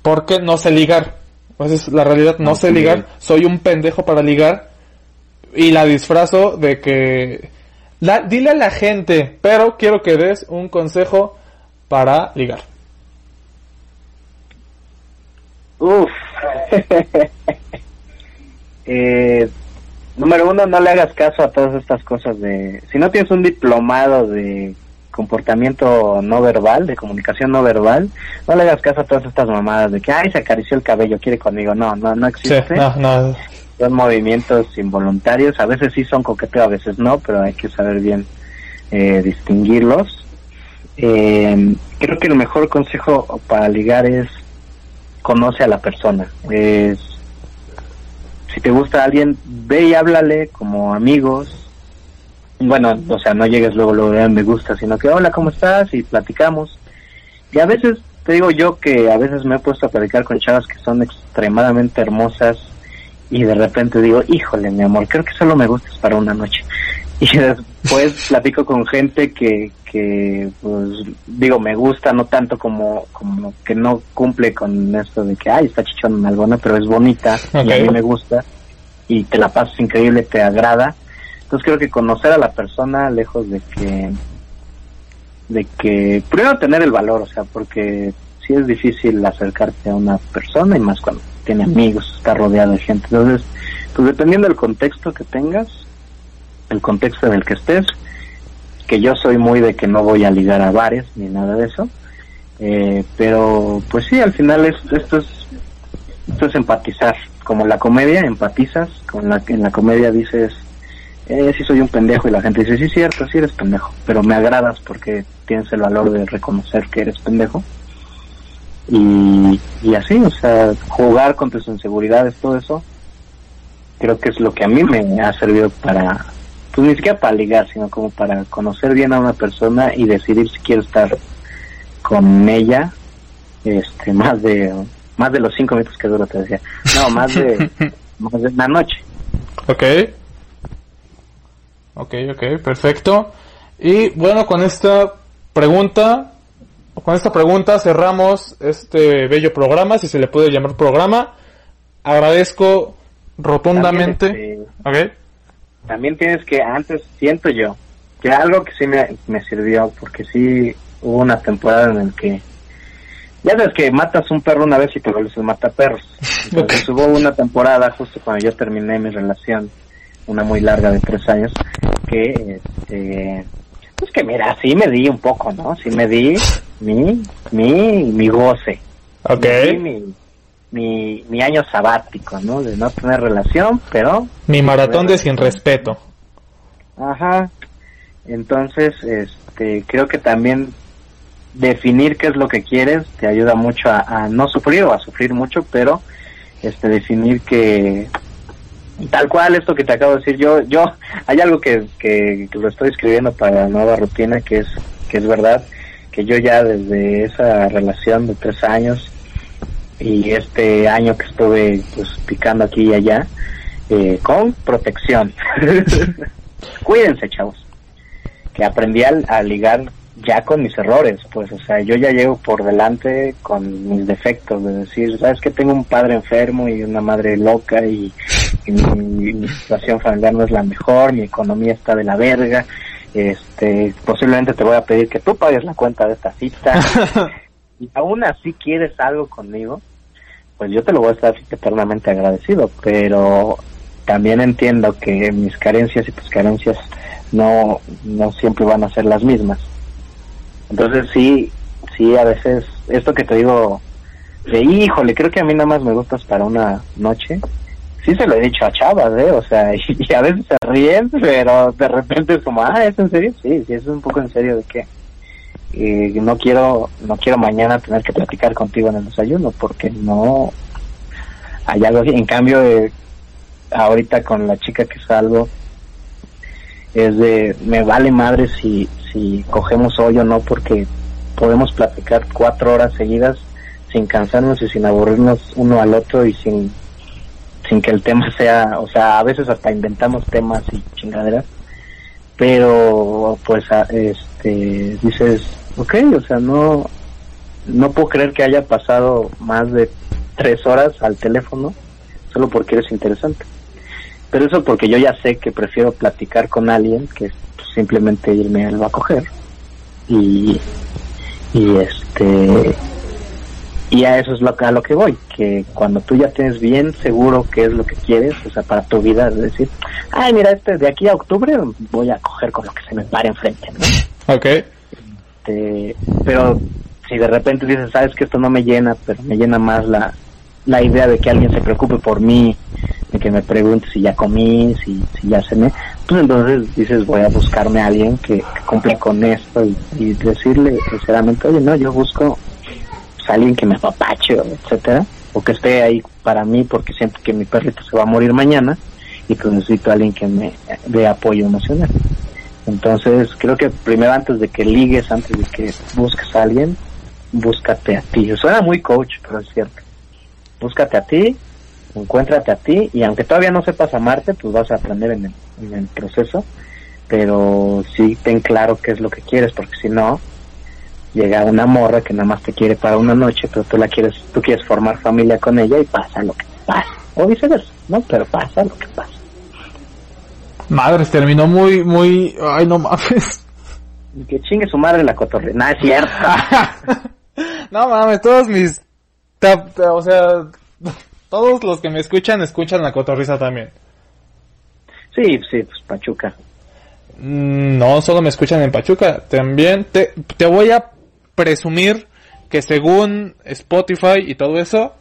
Porque no sé ligar. Pues es la realidad, no sé Ok. ligar. Soy un pendejo para ligar. y la disfrazo de que... La, dile a la gente, pero quiero que des un consejo para ligar. Uf. eh, número uno, no le hagas caso a todas estas cosas de... Si no tienes un diplomado de comportamiento no verbal, de comunicación no verbal, no le hagas caso a todas estas mamadas de que, ay, se acarició el cabello, quiere conmigo. No, no, no Sí, existe. no, no. Son movimientos involuntarios, a veces sí son coqueteo, a veces no, pero hay que saber bien eh, distinguirlos. Eh, creo que el mejor consejo para ligar es conoce a la persona. Es, si te gusta alguien, ve y háblale como amigos. Bueno, o sea, no llegues luego, luego de me gusta, sino que hola, ¿cómo estás? Y platicamos. Y a veces, te digo yo que a veces me he puesto a platicar con chavas que son extremadamente hermosas y de repente digo, híjole, mi amor, creo que solo me gustas para una noche. Y después platico con gente que, que pues, digo, me gusta, no tanto como, como que no cumple con esto de que, ay, está chichón en alguna, pero es bonita y a mí me gusta y te la pasas increíble, te agrada. Entonces creo que conocer a la persona, lejos de que, de que, primero tener el valor, o sea, porque sí es difícil acercarte a una persona y más cuando tiene amigos, está rodeado de gente. Entonces, pues dependiendo del contexto que tengas, el contexto en el que estés, que yo soy muy de que no voy a ligar a bares ni nada de eso, eh, pero pues sí, al final es, esto es esto es empatizar, como la comedia, empatizas, con la en la comedia dices, eh, sí soy un pendejo y la gente dice, sí cierto, sí eres pendejo, pero me agradas porque tienes el valor de reconocer que eres pendejo. Y, y así, o sea, jugar con tus inseguridades, todo eso, creo que es lo que a mí me ha servido para, pues ni siquiera para ligar, sino como para conocer bien a una persona y decidir si quiero estar con ella, este, más de, más de los cinco minutos que dura, te decía. No, más de, más de una noche. Ok. Ok, ok, perfecto. Y bueno, con esta pregunta, con esta pregunta cerramos este bello programa, si se le puede llamar programa. Agradezco rotundamente. También, este, Ok. también tienes que, antes siento yo, que algo que sí me, me sirvió, porque sí hubo una temporada en la que, ya sabes que matas un perro una vez y te vuelves un mataperros. Entonces hubo una temporada, justo cuando yo terminé mi relación, una muy larga de tres años, que, este, pues que mira, sí me di un poco, ¿no? Sí me di mi, mi, mi goce. Ok. Mi, mi, mi año sabático, ¿no? De no tener relación, pero Mi maratón de sin respeto. Ajá. Entonces, este, creo que también definir qué es lo que quieres te ayuda mucho a, a no sufrir o a sufrir mucho, pero este definir que tal cual esto que te acabo de decir yo yo hay algo que, que, que lo estoy escribiendo para la nueva rutina que es que es verdad que yo ya desde esa relación de tres años y este año que estuve pues picando aquí y allá eh, con protección. Cuídense chavos que aprendí a, a ligar ya con mis errores, pues, o sea, yo ya llego por delante con mis defectos, de decir, sabes que tengo un padre enfermo y una madre loca y, y mi, mi situación familiar no es la mejor, mi economía está de la verga, este, posiblemente te voy a pedir que tú pagues la cuenta de esta cita y aún así quieres algo conmigo, pues yo te lo voy a estar eternamente agradecido, pero también entiendo que mis carencias y tus carencias no, no siempre van a ser las mismas. Entonces sí, sí, a veces, esto que te digo, de híjole, creo que a mí nada más me gustas para una noche, sí se lo he dicho a chavas, ¿eh? O sea, y, a veces se ríen, pero de repente es como, ah, ¿es en serio? Sí, sí, es un poco en serio de que eh, no quiero no quiero mañana tener que platicar contigo en el desayuno, porque no hay algo así. En cambio, eh, ahorita con la chica que salgo, es de, me vale madre si, si cogemos hoy o no, porque podemos platicar cuatro horas seguidas sin cansarnos y sin aburrirnos uno al otro y sin, sin que el tema sea, o sea, a veces hasta inventamos temas y chingaderas, pero pues este dices, ok, o sea, no, no puedo creer que haya pasado más de tres horas al teléfono solo porque eres interesante. pero eso porque yo ya sé que prefiero platicar con alguien que simplemente irme a a coger. Y, y este y a eso es lo, a lo que voy, que cuando tú ya tienes bien seguro qué es lo que quieres, o sea, para tu vida, es decir, ay, mira, este de aquí a octubre voy a coger con lo que se me pare enfrente, ¿no? Ok. Este, pero si de repente dices, sabes que esto no me llena, pero me llena más la, la idea de que alguien se preocupe por mí, de que me pregunte si ya comí, si, si ya cené, pues entonces dices, voy a buscarme a alguien que, que cumpla con esto y, y decirle sinceramente, oye, no, yo busco alguien que me apapache, etcétera, o que esté ahí para mí porque siento que mi perrito se va a morir mañana y que necesito a alguien que me dé apoyo emocional. Entonces, creo que primero antes de que ligues, antes de que busques a alguien, búscate a ti. Suena muy coach, pero es cierto. Búscate a ti, encuéntrate a ti y aunque todavía no sepas amarte, pues vas a aprender en el, en el proceso, pero sí ten claro qué es lo que quieres, porque si no, llega una morra que nada más te quiere para una noche, pero tú la quieres, tú quieres formar familia con ella y pasa lo que pasa, o viceversa, ¿no? Pero pasa lo que pasa. Madres, terminó muy, muy... Ay, no mames. Y que chingue su madre la cotorre. Nada, es cierto. no mames, todos mis... o sea, todos los que me escuchan, escuchan la cotorriza también. Sí, sí, pues Pachuca. Mm, No, solo me escuchan en Pachuca. También te, te voy a presumir que según Spotify y todo eso,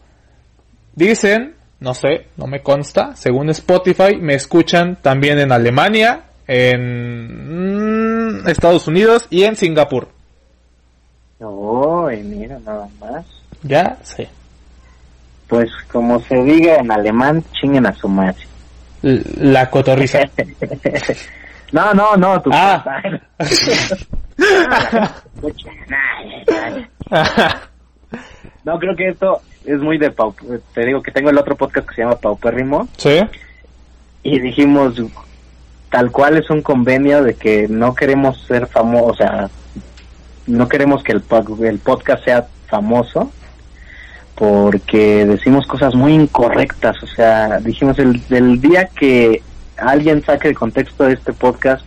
dicen, no sé, no me consta, según Spotify me escuchan también en Alemania, en mm, Estados Unidos y en Singapur. Uy, mira, nada más. Ya sé. Pues como se diga en alemán, chinguen a su madre. La cotorriza. no, no, no, tu Ah. No, creo que esto es muy de Pau. Te digo que tengo el otro podcast que se llama Paupérrimo ¿Sí? y dijimos tal cual es un convenio de que no queremos ser famosos, o sea, no queremos que el, el podcast sea famoso porque decimos cosas muy incorrectas, o sea, dijimos el del día que alguien saque de contexto este podcast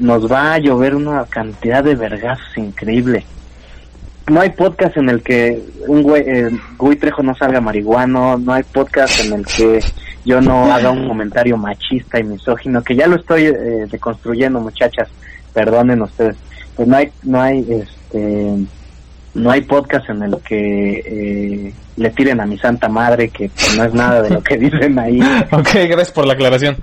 nos va a llover una cantidad de vergazos increíble. No hay podcast en el que un güey, eh, Gui Trejo no salga marihuano, no hay podcast en el que yo no haga un comentario machista y misógino, que ya lo estoy eh, deconstruyendo, muchachas, perdonen ustedes. Pues no hay, no hay, este, no hay podcast en el que eh, le tiren a mi santa madre, que pues, no es nada de lo que dicen ahí. Ok, gracias por la aclaración.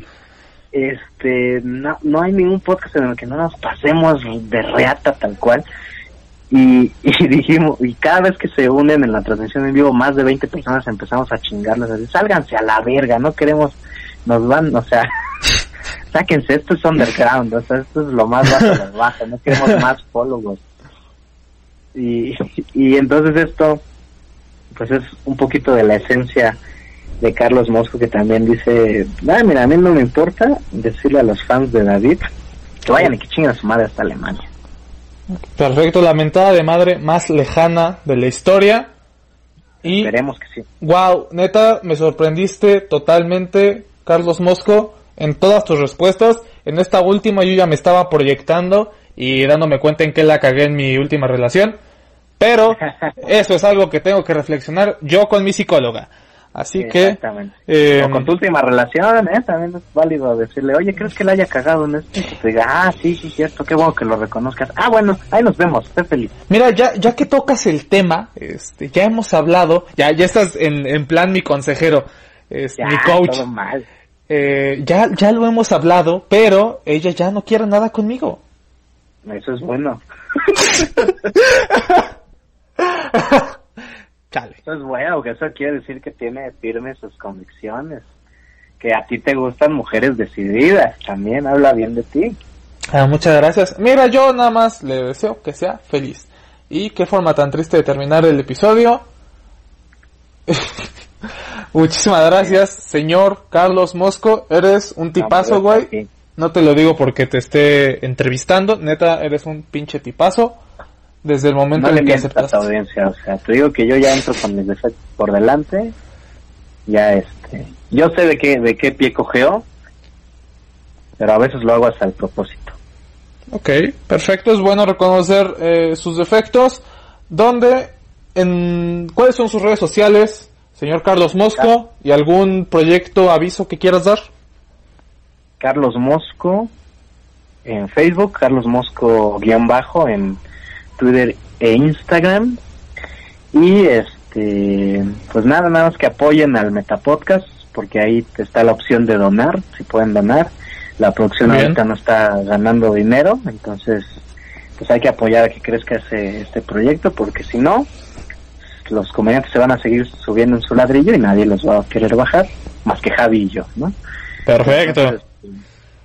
Este, no, no hay ningún podcast en el que no nos pasemos de reata tal cual. Y, y dijimos, y cada vez que se unen en la transmisión en vivo, más de 20 personas empezamos a chingarles, así, sálganse a la verga, no queremos, nos van, o sea, sáquense, esto es underground, o sea, esto es lo más bajo de lo bajo, no queremos más followers. Y, y entonces esto, pues es un poquito de la esencia de Carlos Mosco que también dice, ah, mira, a mí no me importa decirle a los fans de David que vayan y que chinguen a su madre hasta Alemania. Perfecto, la mentada de madre más lejana de la historia. Y Esperemos que sí. Wow, neta, me sorprendiste totalmente, Carlos Mosco, en todas tus respuestas. En esta última yo ya me estaba proyectando y dándome cuenta en que la cagué en mi última relación. Pero eso es algo que tengo que reflexionar yo con mi psicóloga. Así que... Exactamente. eh, o con tu última relación, ¿eh? También es válido decirle, oye, ¿crees que le haya cagado en esto? Y que te diga, ah, sí, sí, cierto, qué bueno que lo reconozcas. Ah, bueno, ahí nos vemos, esté feliz. Mira, ya, ya que tocas el tema, este, ya hemos hablado, ya, ya estás en, en plan mi consejero, es, Ya, mi coach. todo mal. Eh, ya, ya lo hemos hablado, pero ella ya no quiere nada conmigo. Eso es bueno. Chale. Eso es bueno, porque eso quiere decir que tiene firmes sus convicciones. Que a ti te gustan mujeres decididas, también habla bien de ti. Ah, muchas gracias. Mira, yo nada más le deseo que sea feliz. Y qué forma tan triste de terminar el episodio. Muchísimas gracias, señor Carlos Mosco. Eres un tipazo, No, güey. No te lo digo porque te esté entrevistando. Neta, eres un pinche tipazo. Desde el momento No en que mientas a tu aceptaste. audiencia, o sea, te digo que yo ya entro con mis defectos por delante, ya este, yo sé de qué, de qué pie cogeo, pero a veces lo hago hasta el propósito. Ok, perfecto, es bueno reconocer eh, sus defectos. ¿Dónde, en, cuáles son sus redes sociales, señor Carlos Mosco, y algún proyecto, aviso que quieras dar? Carlos Mosco en Facebook, Carlos Mosco guion bajo en Twitter e Instagram. Y este, pues nada, nada más que apoyen al Metapodcast, porque ahí está la opción de donar, si pueden donar. La producción Bien. ahorita no está ganando dinero, entonces pues hay que apoyar a que crezca ese, este proyecto, porque si no, los comediantes se van a seguir subiendo en su ladrillo y nadie los va a querer bajar, más que Javi y yo, ¿no? Perfecto. Entonces,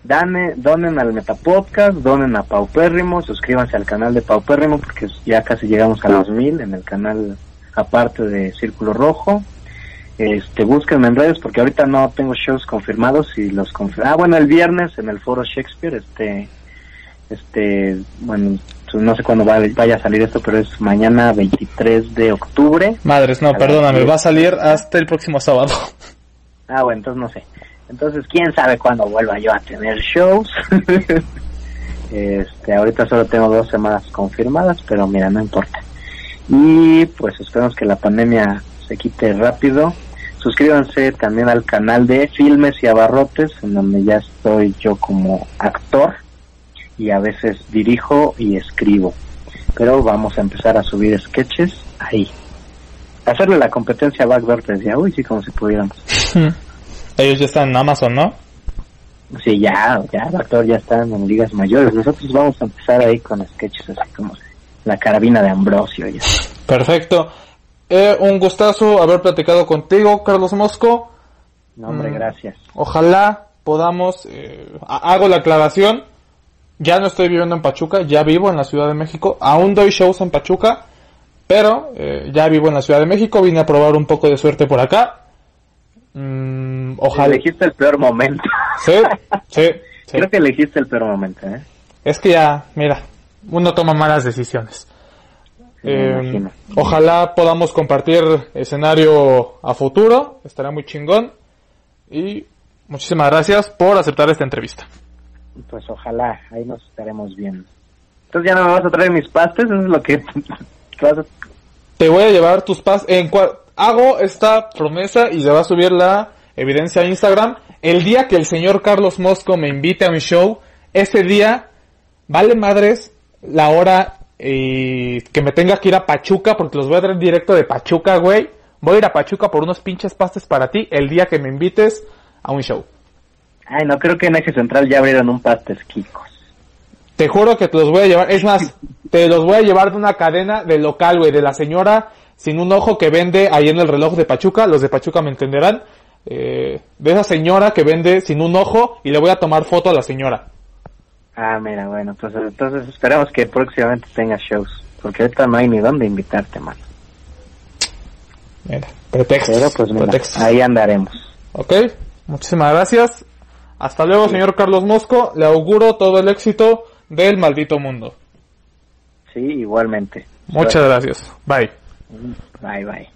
dane, donen al Metapodcast, donen a Paupérrimo, suscríbanse al canal de Paupérrimo porque ya casi llegamos a los mil en el canal aparte de Círculo Rojo. Este, búsquenme en redes porque ahorita no tengo shows confirmados y los confir- Ah, bueno, el viernes en el Foro Shakespeare, este, este, bueno, no sé cuándo va- vaya a salir esto, pero es mañana 23 de octubre. Madres, no, perdóname, va a salir hasta el próximo sábado. Ah, bueno, entonces no sé. Entonces, quién sabe cuándo vuelva yo a tener shows. este, ahorita solo tengo dos semanas confirmadas, pero mira, no importa. Y pues esperamos que la pandemia se quite rápido. Suscríbanse también al canal de Filmes y Abarrotes, en donde ya estoy yo como actor y a veces dirijo y escribo. Pero vamos a empezar a subir sketches ahí. Hacerle la competencia a Backdoor decía, uy, sí, como si pudiéramos. Ellos ya están en Amazon, ¿no? Sí, ya, ya, el actor ya está en ligas mayores. Nosotros vamos a empezar ahí con sketches así como la carabina de Ambrosio. Perfecto. Eh, un gustazo haber platicado contigo, Carlos Mosco. No, hombre, Mm. gracias. Ojalá podamos, eh, ha- hago la aclaración, ya no estoy viviendo en Pachuca, ya vivo en la Ciudad de México, aún doy shows en Pachuca, pero eh, ya vivo en la Ciudad de México, vine a probar un poco de suerte por acá. Mm, ojalá. Elegiste el peor momento. Sí, sí, sí. Creo que elegiste el peor momento, ¿eh? Es que ya, mira, uno toma malas decisiones. Eh, ojalá podamos compartir escenario a futuro, estará muy chingón. Y muchísimas gracias por aceptar esta entrevista. Pues ojalá, ahí nos estaremos viendo. Entonces ya no me vas a traer mis pastes, eso es lo que que vas a... Te voy a llevar tus pas en cua- hago esta promesa y se va a subir la evidencia a Instagram. El día que el señor Carlos Mosco me invite a mi show, ese día vale madres la hora eh, que me tenga que ir a Pachuca porque los voy a traer directo de Pachuca, güey. Voy a ir a Pachuca por unos pinches pastes para ti el día que me invites a un show. Ay, no, creo que en Eje Central ya abrieron un pastes Kikos. Te juro que te los voy a llevar. Es más, te los voy a llevar de una cadena de local, güey, de la señora sin un ojo que vende ahí en el reloj de Pachuca. Los de Pachuca me entenderán. Eh, de esa señora que vende sin un ojo y le voy a tomar foto a la señora. Ah, mira, bueno, pues entonces esperamos que próximamente tengas shows, porque ahorita no hay ni dónde invitarte, man. Mira, pretextos. Pero pues mira, pretextos. ahí andaremos. Ok, muchísimas gracias. Hasta luego, señor Carlos Mosco. Le auguro todo el éxito del maldito mundo. Sí, igualmente. Muchas gracias. Bye. Bye, bye.